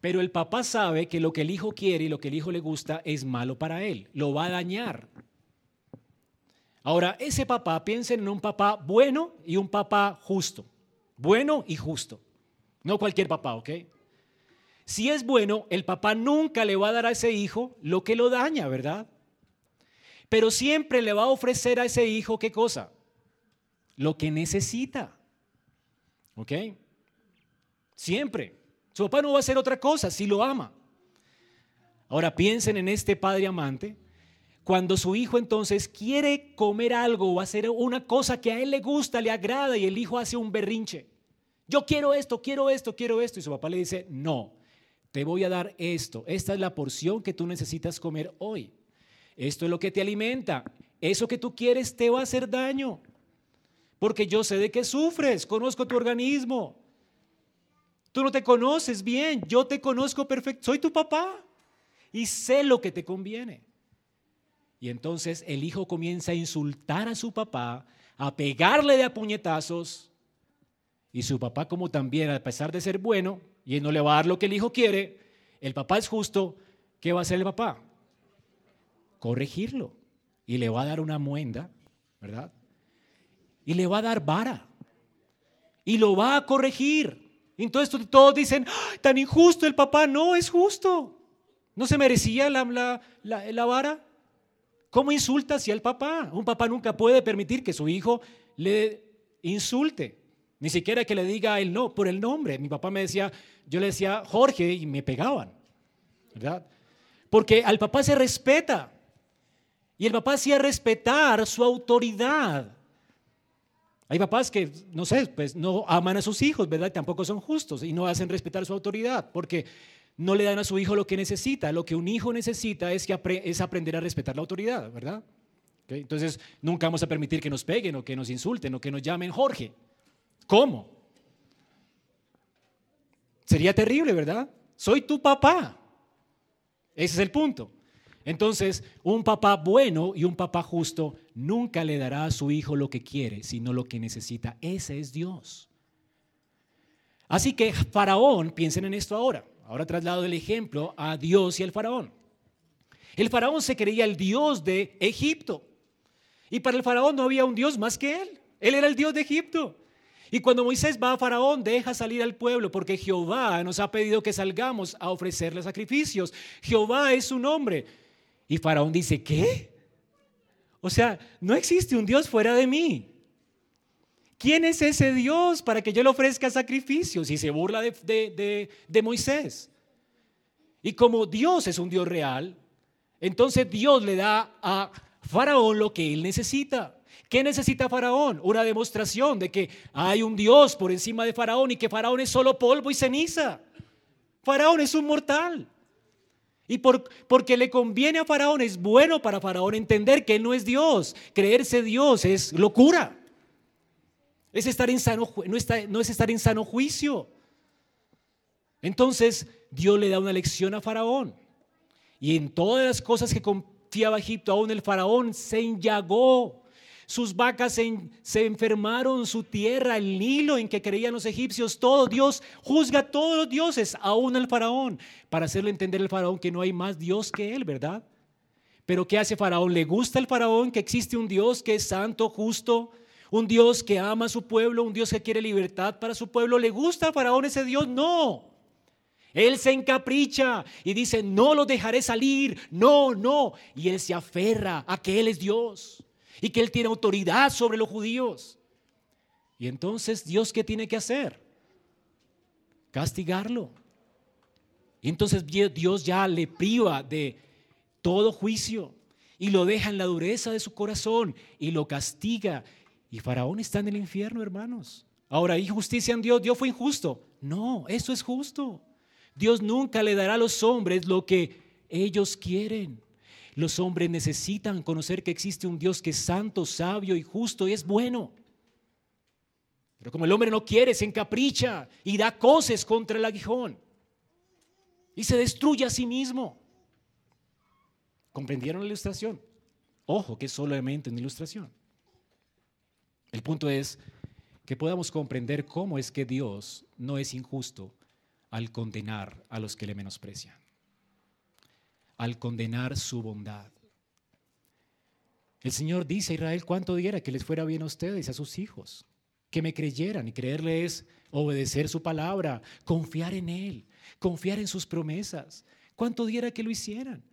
pero el papá sabe que lo que el hijo quiere y lo que el hijo le gusta es malo para él, lo va a dañar. Ahora, ese papá, piensen en un papá bueno y un papá justo. Bueno y justo. No cualquier papá, ¿ok? Si es bueno, el papá nunca le va a dar a ese hijo lo que lo daña, ¿verdad? Pero siempre le va a ofrecer a ese hijo qué cosa? Lo que necesita. ¿Ok? Siempre. Su papá no va a hacer otra cosa si lo ama. Ahora piensen en este padre amante. Cuando su hijo entonces quiere comer algo o hacer una cosa que a él le gusta, le agrada y el hijo hace un berrinche. Yo quiero esto, quiero esto, quiero esto. Y su papá le dice, no, te voy a dar esto. Esta es la porción que tú necesitas comer hoy. Esto es lo que te alimenta. Eso que tú quieres te va a hacer daño. Porque yo sé de qué sufres, conozco tu organismo. Tú no te conoces bien, yo te conozco perfecto, soy tu papá y sé lo que te conviene. Y entonces el hijo comienza a insultar a su papá, a pegarle de a puñetazos. Y su papá, como también, a pesar de ser bueno, y no le va a dar lo que el hijo quiere, el papá es justo, ¿qué va a hacer el papá? Corregirlo. Y le va a dar una muenda, ¿verdad? y le va a dar vara y lo va a corregir. Entonces todos dicen, tan injusto el papá, no es justo. ¿No se merecía la, la, vara? ¿Cómo insulta hacia el papá? Un papá nunca puede permitir que su hijo le insulte. Ni siquiera que le diga el no, por el nombre. Mi papá me decía, yo le decía Jorge y me pegaban. ¿Verdad? Porque al papá se respeta. Y el papá hacía respetar su autoridad. Hay papás que, no sé, pues no aman a sus hijos, ¿verdad? Tampoco son justos y no hacen respetar su autoridad porque no le dan a su hijo lo que necesita. Lo que un hijo necesita es, que es aprender a respetar la autoridad, ¿verdad? Entonces, nunca vamos a permitir que nos peguen o que nos insulten o que nos llamen Jorge. ¿Cómo? Sería terrible, ¿verdad? Soy tu papá. Ese es el punto. Entonces, un papá bueno y un papá justo nunca le dará a su hijo lo que quiere, sino lo que necesita. Ese es Dios. Así que Faraón, piensen en esto ahora. Ahora traslado el ejemplo a Dios y al Faraón. El Faraón se creía el Dios de Egipto. Y para el Faraón no había un Dios más que él. Él era el Dios de Egipto. Y cuando Moisés va a Faraón, deja salir al pueblo porque Jehová nos ha pedido que salgamos a ofrecerle sacrificios. Jehová es su nombre. Y Faraón dice, ¿qué? O sea, no existe un Dios fuera de mí. ¿Quién es ese Dios para que yo le ofrezca sacrificios? Y se burla de, de, Moisés. Y como Dios es un Dios real, entonces Dios le da a Faraón lo que él necesita. ¿Qué necesita Faraón? Una demostración de que hay un Dios por encima de Faraón y que Faraón es solo polvo y ceniza. Faraón es un mortal. Y porque le conviene a Faraón, es bueno para Faraón entender que él no es Dios. Creerse Dios es locura. Es estar en sano, no, no es estar en sano juicio. Entonces Dios le da una lección a Faraón. Y en todas las cosas que confiaba Egipto, aún el Faraón se enllagó sus vacas se, enfermaron, su tierra, el Nilo en que creían los egipcios, todo Dios juzga a todos los dioses, aún al faraón, para hacerle entender al faraón que no hay más Dios que él, ¿verdad? Pero ¿qué hace faraón? ¿Le gusta al faraón que existe un Dios que es santo, justo? Un Dios que ama a su pueblo, un Dios que quiere libertad para su pueblo. ¿Le gusta al faraón ese Dios? No. Él se encapricha y dice, no lo dejaré salir, no, no. Y él se aferra a que Él es Dios y que Él tiene autoridad sobre los judíos. Y entonces, ¿Dios qué tiene que hacer? Castigarlo. Y entonces Dios ya le priva de todo juicio y lo deja en la dureza de su corazón y lo castiga. Y Faraón está en el infierno, hermanos. Ahora, ¿hay justicia en Dios? ¿Dios fue injusto? No, eso es justo. Dios nunca le dará a los hombres lo que ellos quieren. Los hombres necesitan conocer que existe un Dios que es santo, sabio y justo y es bueno. Pero como el hombre no quiere, se encapricha y da coces contra el aguijón y se destruye a sí mismo. ¿Comprendieron la ilustración? Ojo, que es solamente una ilustración. El punto es que podamos comprender cómo es que Dios no es injusto al condenar a los que le menosprecian al condenar su bondad. El Señor dice a Israel cuánto diera que les fuera bien a ustedes, a sus hijos, que me creyeran y creerle es obedecer su palabra, confiar en Él, confiar en sus promesas. ¿Cuánto diera que lo hicieran?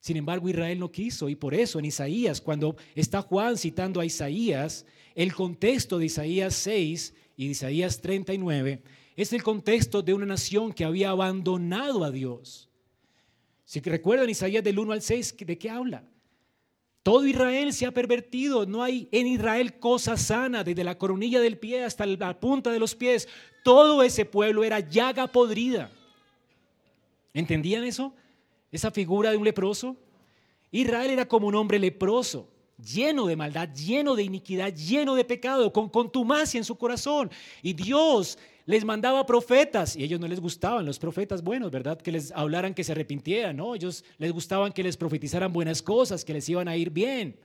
Sin embargo, Israel no quiso y por eso en Isaías, cuando está Juan citando a Isaías, el contexto de Isaías 6 y Isaías 39 es el contexto de una nación que había abandonado a Dios. Si recuerdan Isaías del 1 al 6, ¿de qué habla? Todo Israel se ha pervertido, no hay en Israel cosa sana, desde la coronilla del pie hasta la punta de los pies. Todo ese pueblo era llaga podrida. ¿Entendían eso? Esa figura de un leproso. Israel era como un hombre leproso, lleno de maldad, lleno de iniquidad, lleno de pecado, con contumacia en su corazón. Y Dios les mandaba profetas y ellos no les gustaban los profetas buenos, ¿verdad? Que les hablaran que se arrepintieran, ¿no? Ellos les gustaban que les profetizaran buenas cosas, que les iban a ir bien.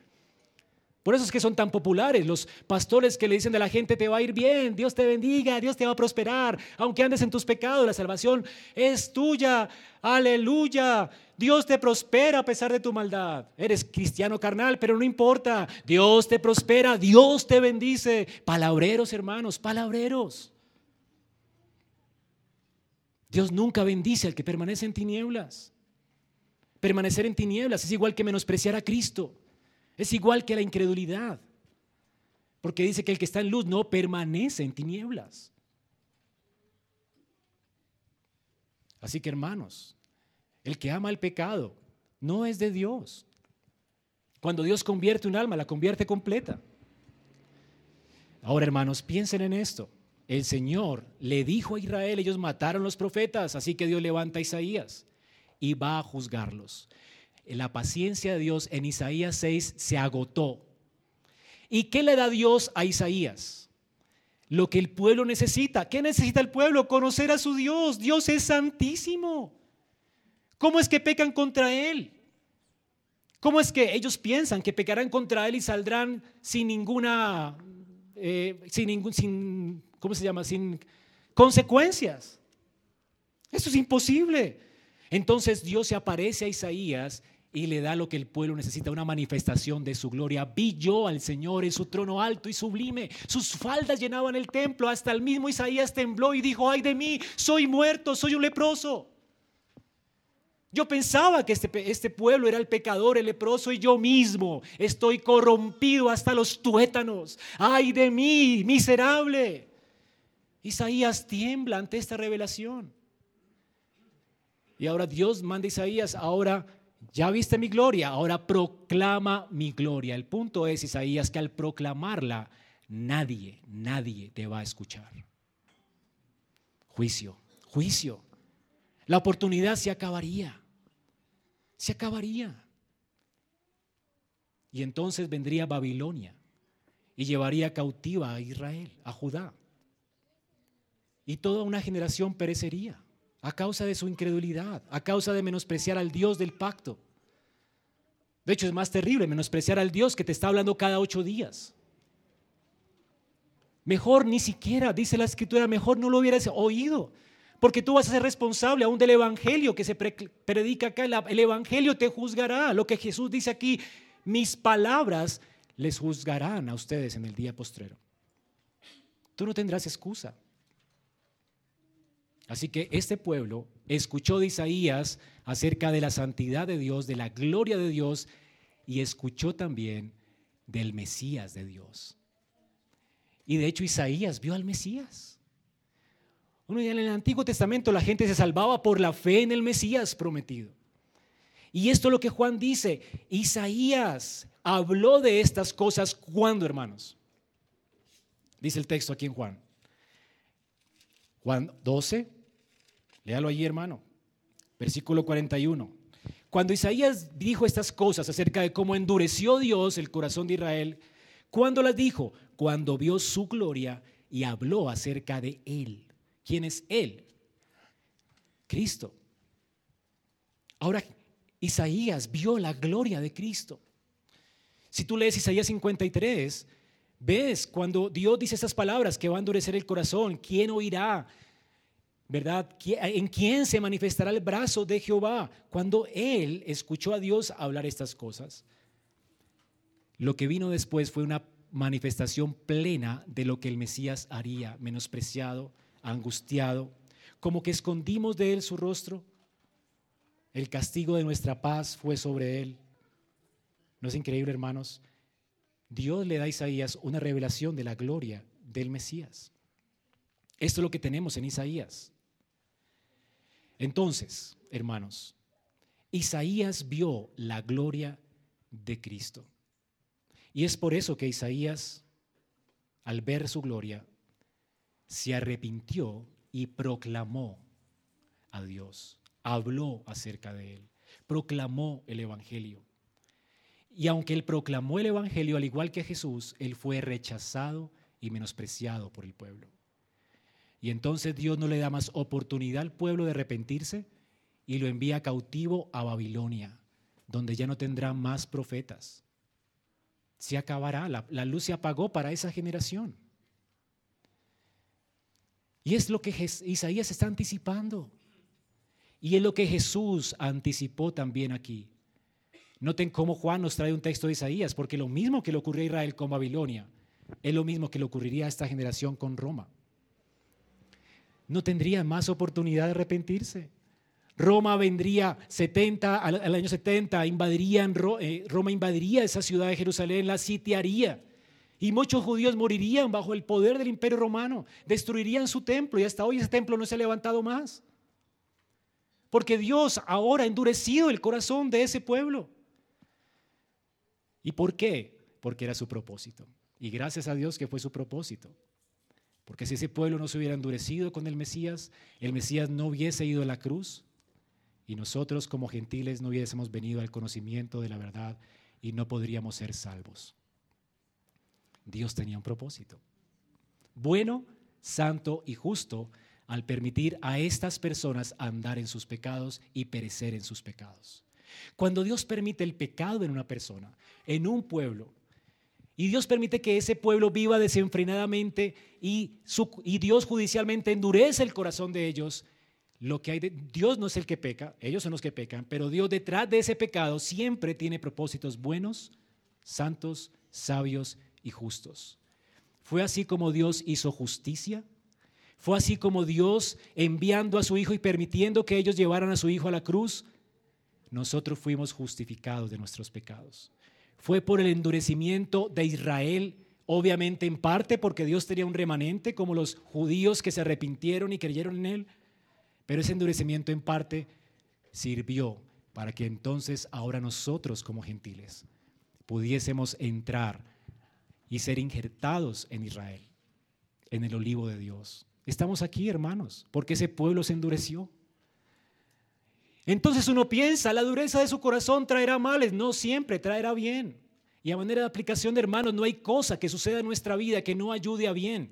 Por eso es que son tan populares los pastores que le dicen a la gente te va a ir bien, Dios te bendiga, Dios te va a prosperar, aunque andes en tus pecados, la salvación es tuya, aleluya. Dios te prospera a pesar de tu maldad. Eres cristiano carnal, pero no importa. Dios te prospera, Dios te bendice. Palabreros, hermanos, palabreros. Dios nunca bendice al que permanece en tinieblas. Permanecer en tinieblas es igual que menospreciar a Cristo. Es igual que la incredulidad. Porque dice que el que está en luz no permanece en tinieblas. Así que hermanos, el que ama el pecado no es de Dios. Cuando Dios convierte un alma, la convierte completa. Ahora hermanos, piensen en esto. El Señor le dijo a Israel, ellos mataron los profetas, así que Dios levanta a Isaías y va a juzgarlos. La paciencia de Dios en Isaías 6 se agotó. ¿Y qué le da Dios a Isaías? Lo que el pueblo necesita. ¿Qué necesita el pueblo? Conocer a su Dios. Dios es santísimo. ¿Cómo es que pecan contra Él? ¿Cómo es que ellos piensan que pecarán contra Él y saldrán sin ninguna, eh, sin ningún, sin, ¿cómo se llama? Sin consecuencias. Eso es imposible. Entonces Dios se aparece a Isaías y le da lo que el pueblo necesita, una manifestación de su gloria. Vi yo al Señor en su trono alto y sublime. Sus faldas llenaban el templo. Hasta el mismo Isaías tembló y dijo, ay de mí, soy muerto, soy un leproso. Yo pensaba que este, este pueblo era el pecador, el leproso, y yo mismo estoy corrompido hasta los tuétanos. Ay de mí, miserable. Isaías tiembla ante esta revelación. Y ahora Dios manda a Isaías, ahora ya viste mi gloria, ahora proclama mi gloria. El punto es, Isaías, que al proclamarla, nadie, nadie te va a escuchar. Juicio, juicio. La oportunidad se acabaría, se acabaría. Y entonces vendría Babilonia y llevaría cautiva a Israel, a Judá. Y toda una generación perecería a causa de su incredulidad, a causa de menospreciar al Dios del pacto. De hecho, es más terrible menospreciar al Dios que te está hablando cada ocho días. Mejor ni siquiera, dice la escritura, mejor no lo hubieras oído, porque tú vas a ser responsable aún del Evangelio que se predica acá. El Evangelio te juzgará. Lo que Jesús dice aquí, mis palabras les juzgarán a ustedes en el día postrero. Tú no tendrás excusa. Así que este pueblo escuchó de Isaías acerca de la santidad de Dios, de la gloria de Dios, y escuchó también del Mesías de Dios. Y de hecho Isaías vio al Mesías. Uno en el Antiguo Testamento la gente se salvaba por la fe en el Mesías prometido. Y esto es lo que Juan dice. Isaías habló de estas cosas cuando, hermanos. Dice el texto aquí en Juan. Juan 12, Léalo allí, hermano. Versículo 41. Cuando Isaías dijo estas cosas acerca de cómo endureció Dios el corazón de Israel, ¿cuándo las dijo? Cuando vio su gloria y habló acerca de él. ¿Quién es él? Cristo. Ahora, Isaías vio la gloria de Cristo. Si tú lees Isaías 53, ves cuando Dios dice estas palabras que va a endurecer el corazón, ¿quién oirá? ¿Verdad? ¿En quién se manifestará el brazo de Jehová? Cuando él escuchó a Dios hablar estas cosas, lo que vino después fue una manifestación plena de lo que el Mesías haría, menospreciado, angustiado, como que escondimos de él su rostro. El castigo de nuestra paz fue sobre él. ¿No es increíble, hermanos? Dios le da a Isaías una revelación de la gloria del Mesías. Esto es lo que tenemos en Isaías. Entonces, hermanos, Isaías vio la gloria de Cristo. Y es por eso que Isaías, al ver su gloria, se arrepintió y proclamó a Dios, habló acerca de él, proclamó el Evangelio. Y aunque él proclamó el Evangelio, al igual que Jesús, él fue rechazado y menospreciado por el pueblo. Y entonces Dios no le da más oportunidad al pueblo de arrepentirse y lo envía cautivo a Babilonia, donde ya no tendrá más profetas. Se acabará, la, luz se apagó para esa generación. Y es lo que Isaías está anticipando. Y es lo que Jesús anticipó también aquí. Noten cómo Juan nos trae un texto de Isaías, porque lo mismo que le ocurrió a Israel con Babilonia, es lo mismo que le ocurriría a esta generación con Roma. No tendría más oportunidad de arrepentirse. Roma vendría 70, al, año 70, invadirían, eh, Roma invadiría esa ciudad de Jerusalén, la sitiaría. Y muchos judíos morirían bajo el poder del imperio romano, destruirían su templo y hasta hoy ese templo no se ha levantado más. Porque Dios ahora ha endurecido el corazón de ese pueblo. ¿Y por qué? Porque era su propósito. Y gracias a Dios que fue su propósito. Porque si ese pueblo no se hubiera endurecido con el Mesías, el Mesías no hubiese ido a la cruz y nosotros como gentiles no hubiésemos venido al conocimiento de la verdad y no podríamos ser salvos. Dios tenía un propósito. Bueno, santo y justo al permitir a estas personas andar en sus pecados y perecer en sus pecados. Cuando Dios permite el pecado en una persona, en un pueblo, y Dios permite que ese pueblo viva desenfrenadamente y, Dios judicialmente endurece el corazón de ellos, lo que hay de, Dios no es el que peca, ellos son los que pecan, pero Dios detrás de ese pecado siempre tiene propósitos buenos, santos, sabios y justos. Fue así como Dios hizo justicia, fue así como Dios enviando a su Hijo y permitiendo que ellos llevaran a su Hijo a la cruz, nosotros fuimos justificados de nuestros pecados. Fue por el endurecimiento de Israel, obviamente en parte porque Dios tenía un remanente como los judíos que se arrepintieron y creyeron en Él, pero ese endurecimiento en parte sirvió para que entonces ahora nosotros como gentiles pudiésemos entrar y ser injertados en Israel, en el olivo de Dios. Estamos aquí, hermanos, porque ese pueblo se endureció. Entonces uno piensa, la dureza de su corazón traerá males, no siempre traerá bien. Y a manera de aplicación de hermanos, no hay cosa que suceda en nuestra vida que no ayude a bien.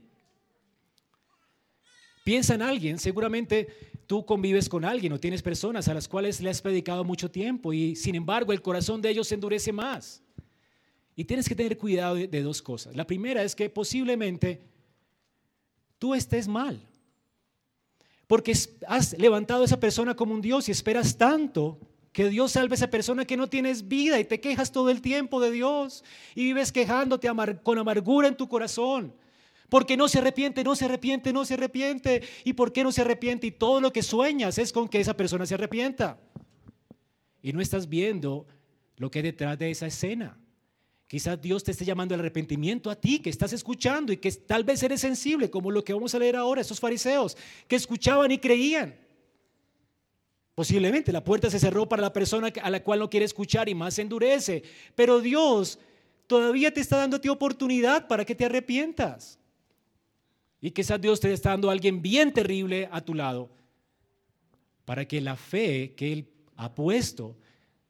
Piensa en alguien, seguramente tú convives con alguien o tienes personas a las cuales le has predicado mucho tiempo y sin embargo el corazón de ellos se endurece más. Y tienes que tener cuidado de, de dos cosas. La primera es que posiblemente tú estés mal. Porque has levantado a esa persona como un Dios y esperas tanto que Dios salve a esa persona que no tienes vida y te quejas todo el tiempo de Dios y vives quejándote con amargura en tu corazón. Porque no se arrepiente, no se arrepiente, no se arrepiente. ¿Y por qué no se arrepiente? Y todo lo que sueñas es con que esa persona se arrepienta. Y no estás viendo lo que hay detrás de esa escena. Quizás Dios te esté llamando al arrepentimiento a ti, que estás escuchando y que tal vez eres sensible, como lo que vamos a leer ahora, esos fariseos, que escuchaban y creían. Posiblemente la puerta se cerró para la persona a la cual no quiere escuchar y más se endurece. Pero Dios todavía te está dando oportunidad para que te arrepientas. Y quizás Dios te está dando a alguien bien terrible a tu lado para que la fe que Él ha puesto,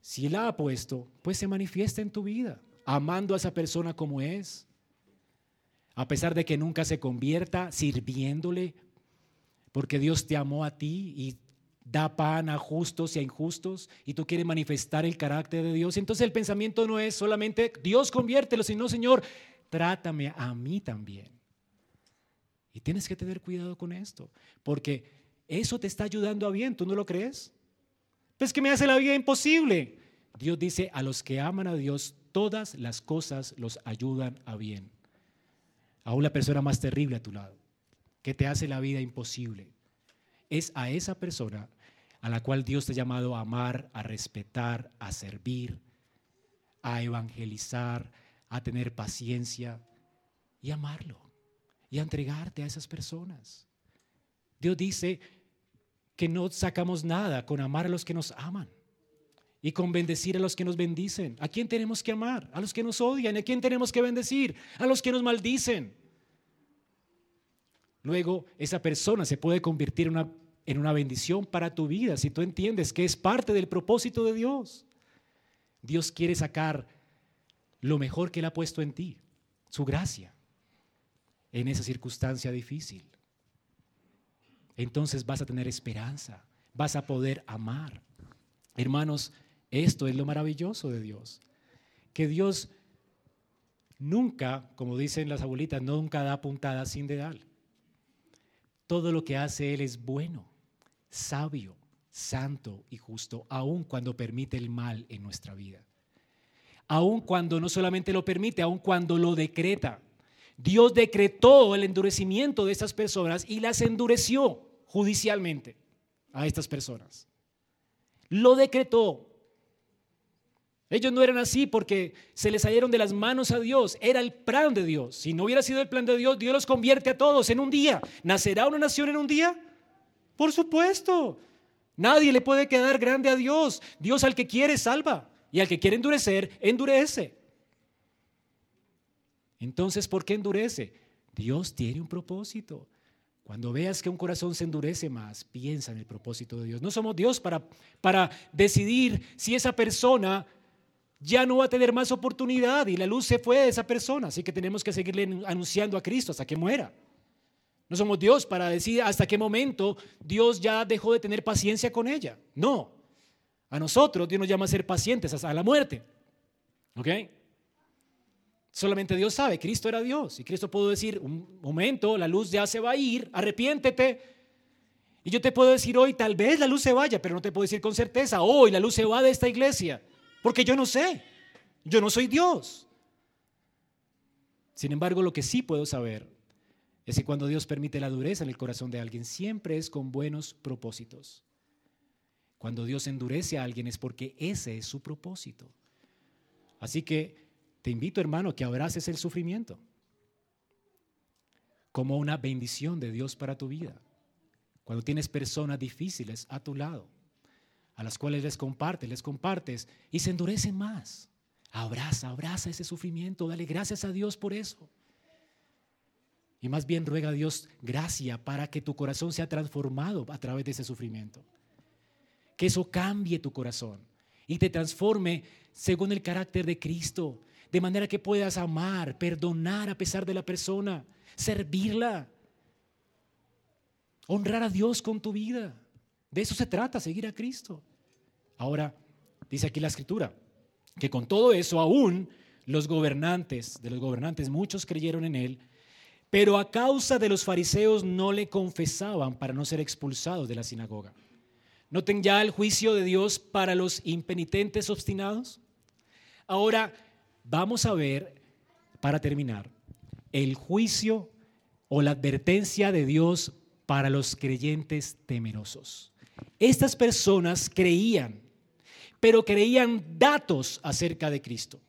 si la ha puesto, pues se manifieste en tu vida amando a esa persona como es, a pesar de que nunca se convierta, sirviéndole, porque Dios te amó a ti y da pan a justos y a injustos y tú quieres manifestar el carácter de Dios. Entonces el pensamiento no es solamente Dios conviértelo, sino Señor, trátame a mí también. Y tienes que tener cuidado con esto, porque eso te está ayudando a bien, ¿tú no lo crees? Pues que me hace la vida imposible. Dios dice, a los que aman a Dios, todas las cosas los ayudan a bien. Aún la persona más terrible a tu lado, que te hace la vida imposible, es a esa persona a la cual Dios te ha llamado a amar, a respetar, a servir, a evangelizar, a tener paciencia y amarlo y a entregarte a esas personas. Dios dice que no sacamos nada con amar a los que nos aman y con bendecir a los que nos bendicen. ¿A quién tenemos que amar? A los que nos odian. ¿A quién tenemos que bendecir? A los que nos maldicen. Luego, esa persona se puede convertir en una, en una bendición para tu vida si tú entiendes que es parte del propósito de Dios. Dios quiere sacar lo mejor que Él ha puesto en ti, su gracia, en esa circunstancia difícil. Entonces vas a tener esperanza, vas a poder amar. Hermanos, esto es lo maravilloso de Dios. Que Dios nunca, como dicen las abuelitas, nunca da puntada sin dedal. Todo lo que hace Él es bueno, sabio, santo y justo, aun cuando permite el mal en nuestra vida. Aun cuando no solamente lo permite, aun cuando lo decreta. Dios decretó el endurecimiento de estas personas y las endureció judicialmente a estas personas. Lo decretó. Ellos no eran así porque se les salieron de las manos a Dios. Era el plan de Dios. Si no hubiera sido el plan de Dios, Dios los convierte a todos en un día. ¿Nacerá una nación en un día? Por supuesto. Nadie le puede quedar grande a Dios. Dios al que quiere salva y al que quiere endurecer, endurece. Entonces, ¿por qué endurece? Dios tiene un propósito. Cuando veas que un corazón se endurece más, piensa en el propósito de Dios. No somos Dios para, para decidir si esa persona ya no va a tener más oportunidad y la luz se fue de esa persona. Así que tenemos que seguirle anunciando a Cristo hasta que muera. No somos Dios para decir hasta qué momento Dios ya dejó de tener paciencia con ella. No. A nosotros Dios nos llama a ser pacientes hasta la muerte. ¿Ok? Solamente Dios sabe, Cristo era Dios. Y Cristo pudo decir, un momento, la luz ya se va a ir, arrepiéntete. Y yo te puedo decir hoy, tal vez la luz se vaya, pero no te puedo decir con certeza, hoy la luz se va de esta iglesia. Porque yo no sé. Yo no soy Dios. Sin embargo, lo que sí puedo saber es que cuando Dios permite la dureza en el corazón de alguien, siempre es con buenos propósitos. Cuando Dios endurece a alguien es porque ese es su propósito. Así que te invito, hermano, que abraces el sufrimiento como una bendición de Dios para tu vida. Cuando tienes personas difíciles a tu lado, a las cuales les compartes, les compartes y se endurecen más. Abraza, abraza ese sufrimiento, dale gracias a Dios por eso. Y más bien ruega a Dios gracia para que tu corazón sea transformado a través de ese sufrimiento. Que eso cambie tu corazón y te transforme según el carácter de Cristo, de manera que puedas amar, perdonar a pesar de la persona, servirla, honrar a Dios con tu vida. De eso se trata, seguir a Cristo. Ahora, dice aquí la escritura, que con todo eso aún los gobernantes, de los gobernantes, muchos creyeron en él, pero a causa de los fariseos no le confesaban para no ser expulsados de la sinagoga. Noten ya el juicio de Dios para los impenitentes obstinados. Ahora vamos a ver, para terminar, el juicio o la advertencia de Dios para los creyentes temerosos. Estas personas creían, pero creían datos acerca de Cristo.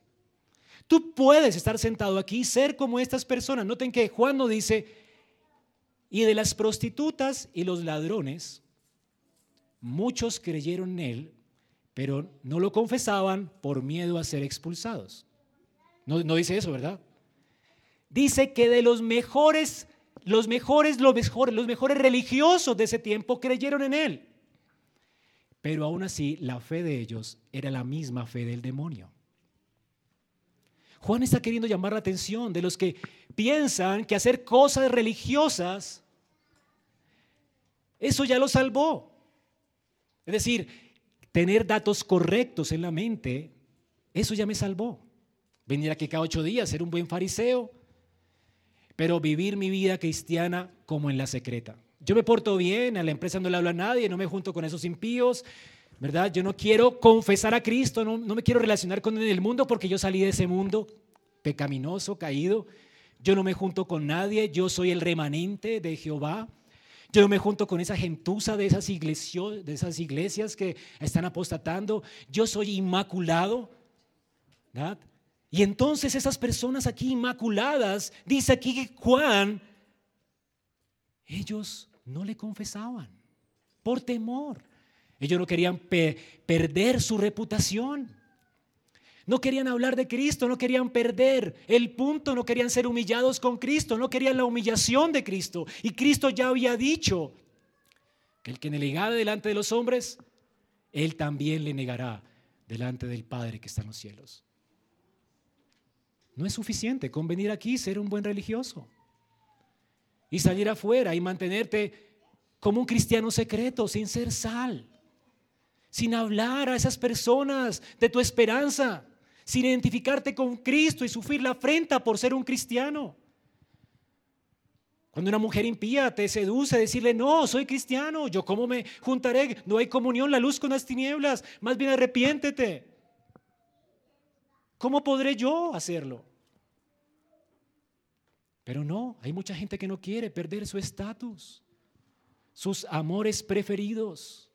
Tú puedes estar sentado aquí y ser como estas personas. Noten que Juan no dice, y de las prostitutas y los ladrones, muchos creyeron en él, pero no lo confesaban por miedo a ser expulsados. No, no dice eso, ¿verdad? Dice que de los mejores, los mejores, los mejores, los mejores religiosos de ese tiempo creyeron en él. Pero aún así, la fe de ellos era la misma fe del demonio. Juan está queriendo llamar la atención de los que piensan que hacer cosas religiosas, eso ya lo salvó. Es decir, tener datos correctos en la mente, eso ya me salvó. Venir aquí cada ocho días, ser un buen fariseo, pero vivir mi vida cristiana como en la secreta. Yo me porto bien, a la empresa no le hablo a nadie, no me junto con esos impíos, ¿verdad? Yo no quiero confesar a Cristo, no, me quiero relacionar con el mundo porque yo salí de ese mundo pecaminoso, caído. Yo no me junto con nadie, yo soy el remanente de Jehová. Yo no me junto con esa gentuza de esas, iglesias, de esas iglesias que están apostatando. Yo soy inmaculado. ¿verdad? Y entonces esas personas aquí inmaculadas, dice aquí Juan, ellos no le confesaban por temor. Ellos no querían perder su reputación. No querían hablar de Cristo, no querían perder el punto, no querían ser humillados con Cristo, no querían la humillación de Cristo. Y Cristo ya había dicho que el que negara delante de los hombres, Él también le negará delante del Padre que está en los cielos. No es suficiente con venir aquí y ser un buen religioso y salir afuera y mantenerte como un cristiano secreto, sin ser sal sin hablar a esas personas de tu esperanza, sin identificarte con Cristo y sufrir la afrenta por ser un cristiano. Cuando una mujer impía te seduce, decirle, no, soy cristiano, yo cómo me juntaré, no hay comunión, la luz con las tinieblas, más bien arrepiéntete. ¿Cómo podré yo hacerlo? Pero no, hay mucha gente que no quiere perder su estatus, sus amores preferidos.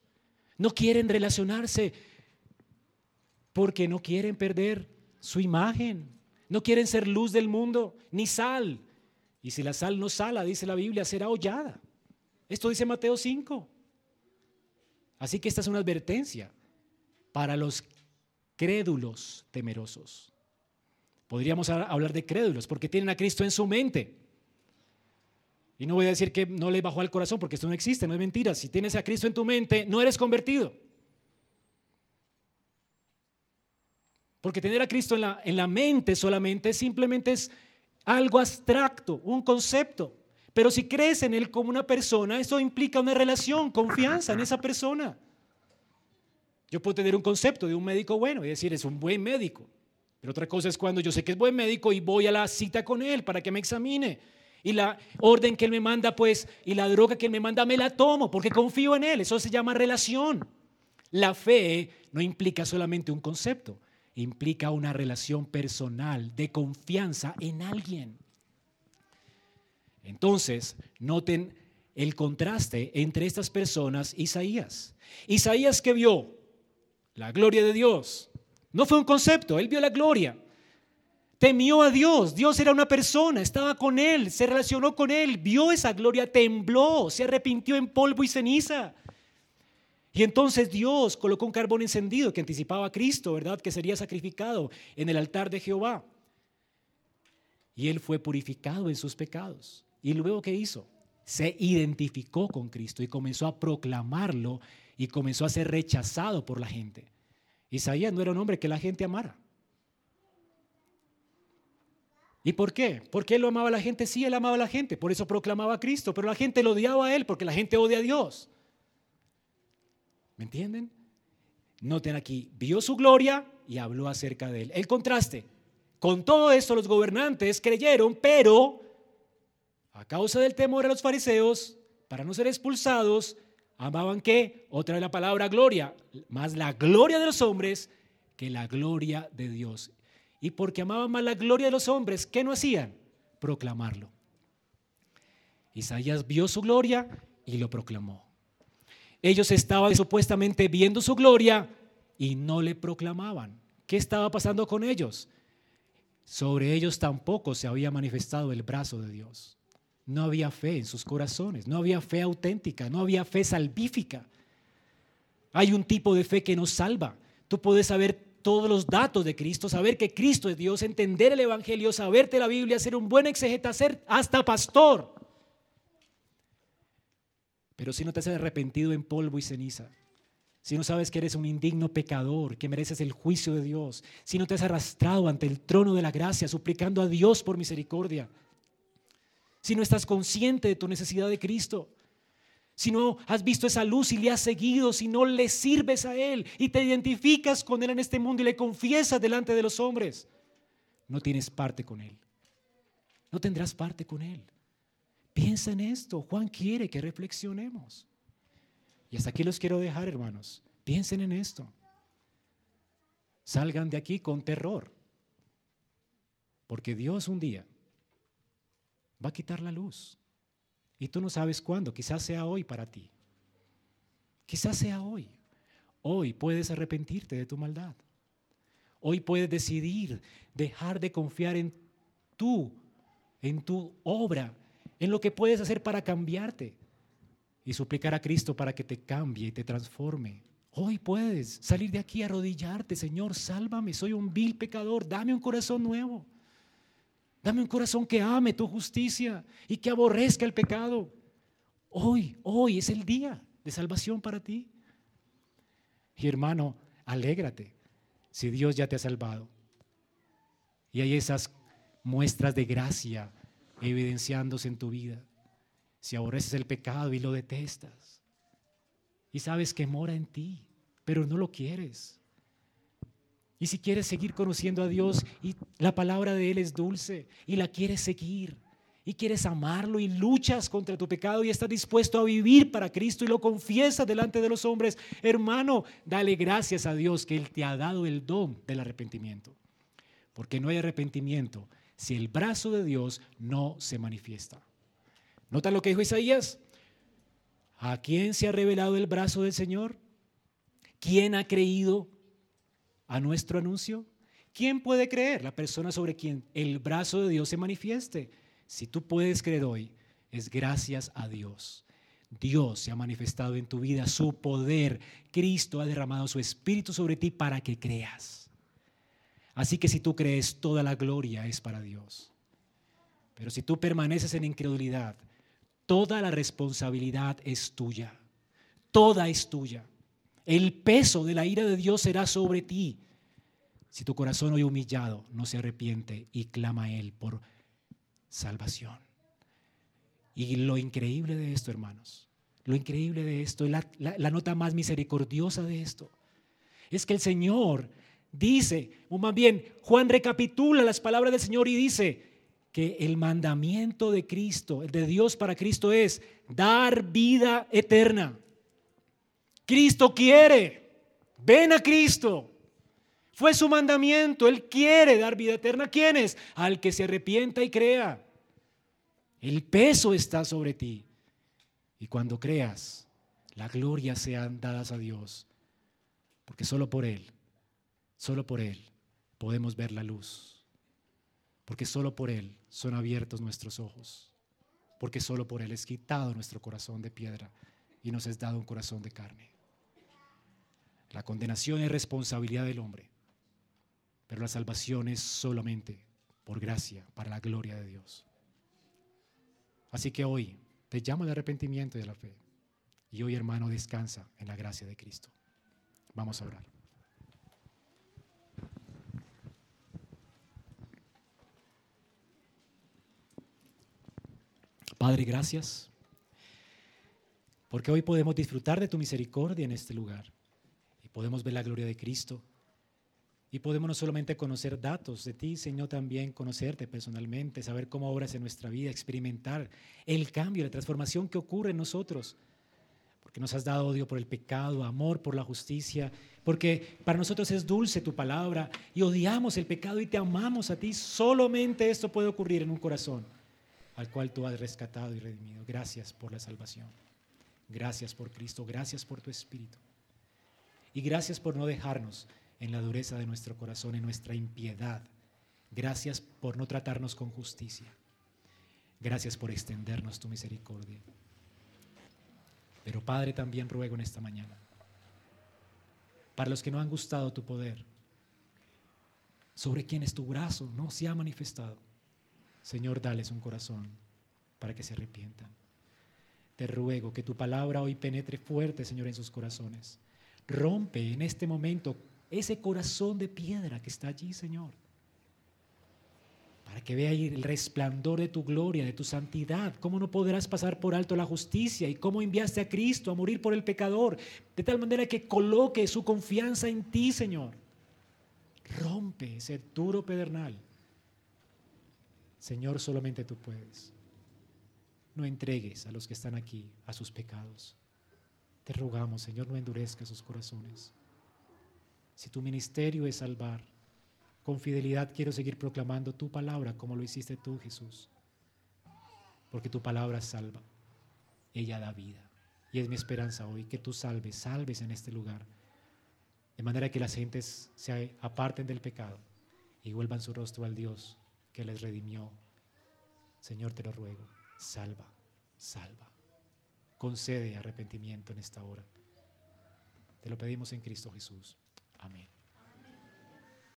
No quieren relacionarse porque no quieren perder su imagen. No quieren ser luz del mundo, ni sal. Y si la sal no sala, dice la Biblia, será hollada. Esto dice Mateo 5. Así que esta es una advertencia para los crédulos temerosos. Podríamos hablar de crédulos porque tienen a Cristo en su mente. Y no voy a decir que no le bajó al corazón porque esto no existe, no es mentira. Si tienes a Cristo en tu mente, no eres convertido. Porque tener a Cristo en la, en la mente solamente simplemente es algo abstracto, un concepto. Pero si crees en Él como una persona, eso implica una relación, confianza en esa persona. Yo puedo tener un concepto de un médico bueno y decir, es un buen médico. Pero otra cosa es cuando yo sé que es buen médico y voy a la cita con Él para que me examine. Y la orden que Él me manda, pues, y la droga que Él me manda, me la tomo porque confío en Él. Eso se llama relación. La fe no implica solamente un concepto implica una relación personal de confianza en alguien. Entonces, noten el contraste entre estas personas Isaías. Isaías que vio la gloria de Dios. No fue un concepto, él vio la gloria. Temió a Dios, Dios era una persona, estaba con él, se relacionó con él, vio esa gloria, tembló, se arrepintió en polvo y ceniza. Y entonces Dios colocó un carbón encendido que anticipaba a Cristo, ¿verdad? Que sería sacrificado en el altar de Jehová. Y él fue purificado en sus pecados. ¿Y luego qué hizo? Se identificó con Cristo y comenzó a proclamarlo y comenzó a ser rechazado por la gente. Isaías no era un hombre que la gente amara. ¿Y por qué? ¿Por qué él lo amaba a la gente? Sí, él amaba a la gente, por eso proclamaba a Cristo, pero la gente lo odiaba a él porque la gente odia a Dios. ¿Me entienden? Noten aquí, vio su gloria y habló acerca de él. El contraste. Con todo esto los gobernantes creyeron, pero a causa del temor a los fariseos, para no ser expulsados, amaban que, otra vez la palabra gloria, más la gloria de los hombres que la gloria de Dios. Y porque amaban más la gloria de los hombres, ¿qué no hacían? Proclamarlo. Isaías vio su gloria y lo proclamó. Ellos estaban supuestamente viendo su gloria y no le proclamaban. ¿Qué estaba pasando con ellos? Sobre ellos tampoco se había manifestado el brazo de Dios. No había fe en sus corazones, no había fe auténtica, no había fe salvífica. Hay un tipo de fe que nos salva. Tú puedes saber todos los datos de Cristo, saber que Cristo es Dios, entender el Evangelio, saberte la Biblia, ser un buen exegeta, ser hasta pastor. Pero si no te has arrepentido en polvo y ceniza, si no sabes que eres un indigno pecador, que mereces el juicio de Dios, si no te has arrastrado ante el trono de la gracia suplicando a Dios por misericordia, si no estás consciente de tu necesidad de Cristo, si no has visto esa luz y le has seguido, si no le sirves a Él y te identificas con Él en este mundo y le confiesas delante de los hombres, no tienes parte con Él. No tendrás parte con Él. Piensa en esto. Juan quiere que reflexionemos. Y hasta aquí los quiero dejar, hermanos. Piensen en esto. Salgan de aquí con terror. Porque Dios un día va a quitar la luz. Y tú no sabes cuándo. Quizás sea hoy para ti. Quizás sea hoy. Hoy puedes arrepentirte de tu maldad. Hoy puedes decidir dejar de confiar en tú, en tu obra, en lo que puedes hacer para cambiarte y suplicar a Cristo para que te cambie y te transforme. Hoy puedes salir de aquí, arrodillarte, Señor, sálvame, soy un vil pecador, dame un corazón nuevo. Dame un corazón que ame tu justicia y que aborrezca el pecado. Hoy, hoy es el día de salvación para ti. Y hermano, alégrate si Dios ya te ha salvado. Y hay esas muestras de gracia evidenciándose en tu vida. Si aborreces el pecado y lo detestas, y sabes que mora en ti, pero no lo quieres. Y si quieres seguir conociendo a Dios y la palabra de Él es dulce y la quieres seguir y quieres amarlo y luchas contra tu pecado y estás dispuesto a vivir para Cristo y lo confiesas delante de los hombres, hermano, dale gracias a Dios que Él te ha dado el don del arrepentimiento. Porque no hay arrepentimiento si el brazo de Dios no se manifiesta. ¿Nota lo que dijo Isaías? ¿A quién se ha revelado el brazo del Señor? ¿Quién ha creído a nuestro anuncio? ¿Quién puede creer? La persona sobre quien el brazo de Dios se manifieste. Si tú puedes creer hoy, es gracias a Dios. Dios se ha manifestado en tu vida, su poder. Cristo ha derramado su espíritu sobre ti para que creas. Así que si tú crees, toda la gloria es para Dios. Pero si tú permaneces en incredulidad, toda la responsabilidad es tuya. Toda es tuya. El peso de la ira de Dios será sobre ti. Si tu corazón hoy humillado no se arrepiente y clama a Él por salvación. Y lo increíble de esto, hermanos, lo increíble de esto, la, la, nota más misericordiosa de esto, es que el Señor dice, o más bien, Juan recapitula las palabras del Señor y dice que el mandamiento de Cristo, de Dios para Cristo es dar vida eterna. Cristo quiere, ven a Cristo. Fue su mandamiento. Él quiere dar vida eterna. ¿A quiénes? Al que se arrepienta y crea. El peso está sobre ti. Y cuando creas, la gloria sean dadas a Dios. Porque solo por Él, solo por Él podemos ver la luz. Porque solo por Él son abiertos nuestros ojos. Porque solo por Él es quitado nuestro corazón de piedra y nos es dado un corazón de carne. La condenación es responsabilidad del hombre. Pero la salvación es solamente por gracia, para la gloria de Dios. Así que hoy te llamo al arrepentimiento y de la fe. Y hoy, hermano, descansa en la gracia de Cristo. Vamos a orar. Padre, gracias. Porque hoy podemos disfrutar de tu misericordia en este lugar. Podemos ver la gloria de Cristo y podemos no solamente conocer datos de ti, sino también conocerte personalmente, saber cómo obras en nuestra vida, experimentar el cambio, la transformación que ocurre en nosotros. Porque nos has dado odio por el pecado, amor por la justicia, porque para nosotros es dulce tu palabra y odiamos el pecado y te amamos a ti. Solamente esto puede ocurrir en un corazón al cual tú has rescatado y redimido. Gracias por la salvación. Gracias por Cristo. Gracias por tu Espíritu. Y gracias por no dejarnos en la dureza de nuestro corazón, en nuestra impiedad. Gracias por no tratarnos con justicia. Gracias por extendernos tu misericordia. Pero Padre, también ruego en esta mañana, para los que no han gustado tu poder, sobre quienes tu brazo no se ha manifestado, Señor, dales un corazón para que se arrepientan. Te ruego que tu palabra hoy penetre fuerte, Señor, en sus corazones. Rompe en este momento ese corazón de piedra que está allí, Señor. Para que vea ahí el resplandor de tu gloria, de tu santidad, cómo no podrás pasar por alto la justicia y cómo enviaste a Cristo a morir por el pecador, de tal manera que coloque su confianza en ti, Señor. Rompe ese duro pedernal. Señor, solamente tú puedes. No entregues a los que están aquí a sus pecados. Te rogamos, Señor, no endurezca sus corazones. Si tu ministerio es salvar, con fidelidad quiero seguir proclamando tu palabra como lo hiciste tú, Jesús. Porque tu palabra salva. Ella da vida. Y es mi esperanza hoy que tú salves, salves en este lugar. De manera que las gentes se aparten del pecado y vuelvan su rostro al Dios que les redimió. Señor, te lo ruego, salva, salva. Concede arrepentimiento en esta hora. Te lo pedimos en Cristo Jesús. Amén.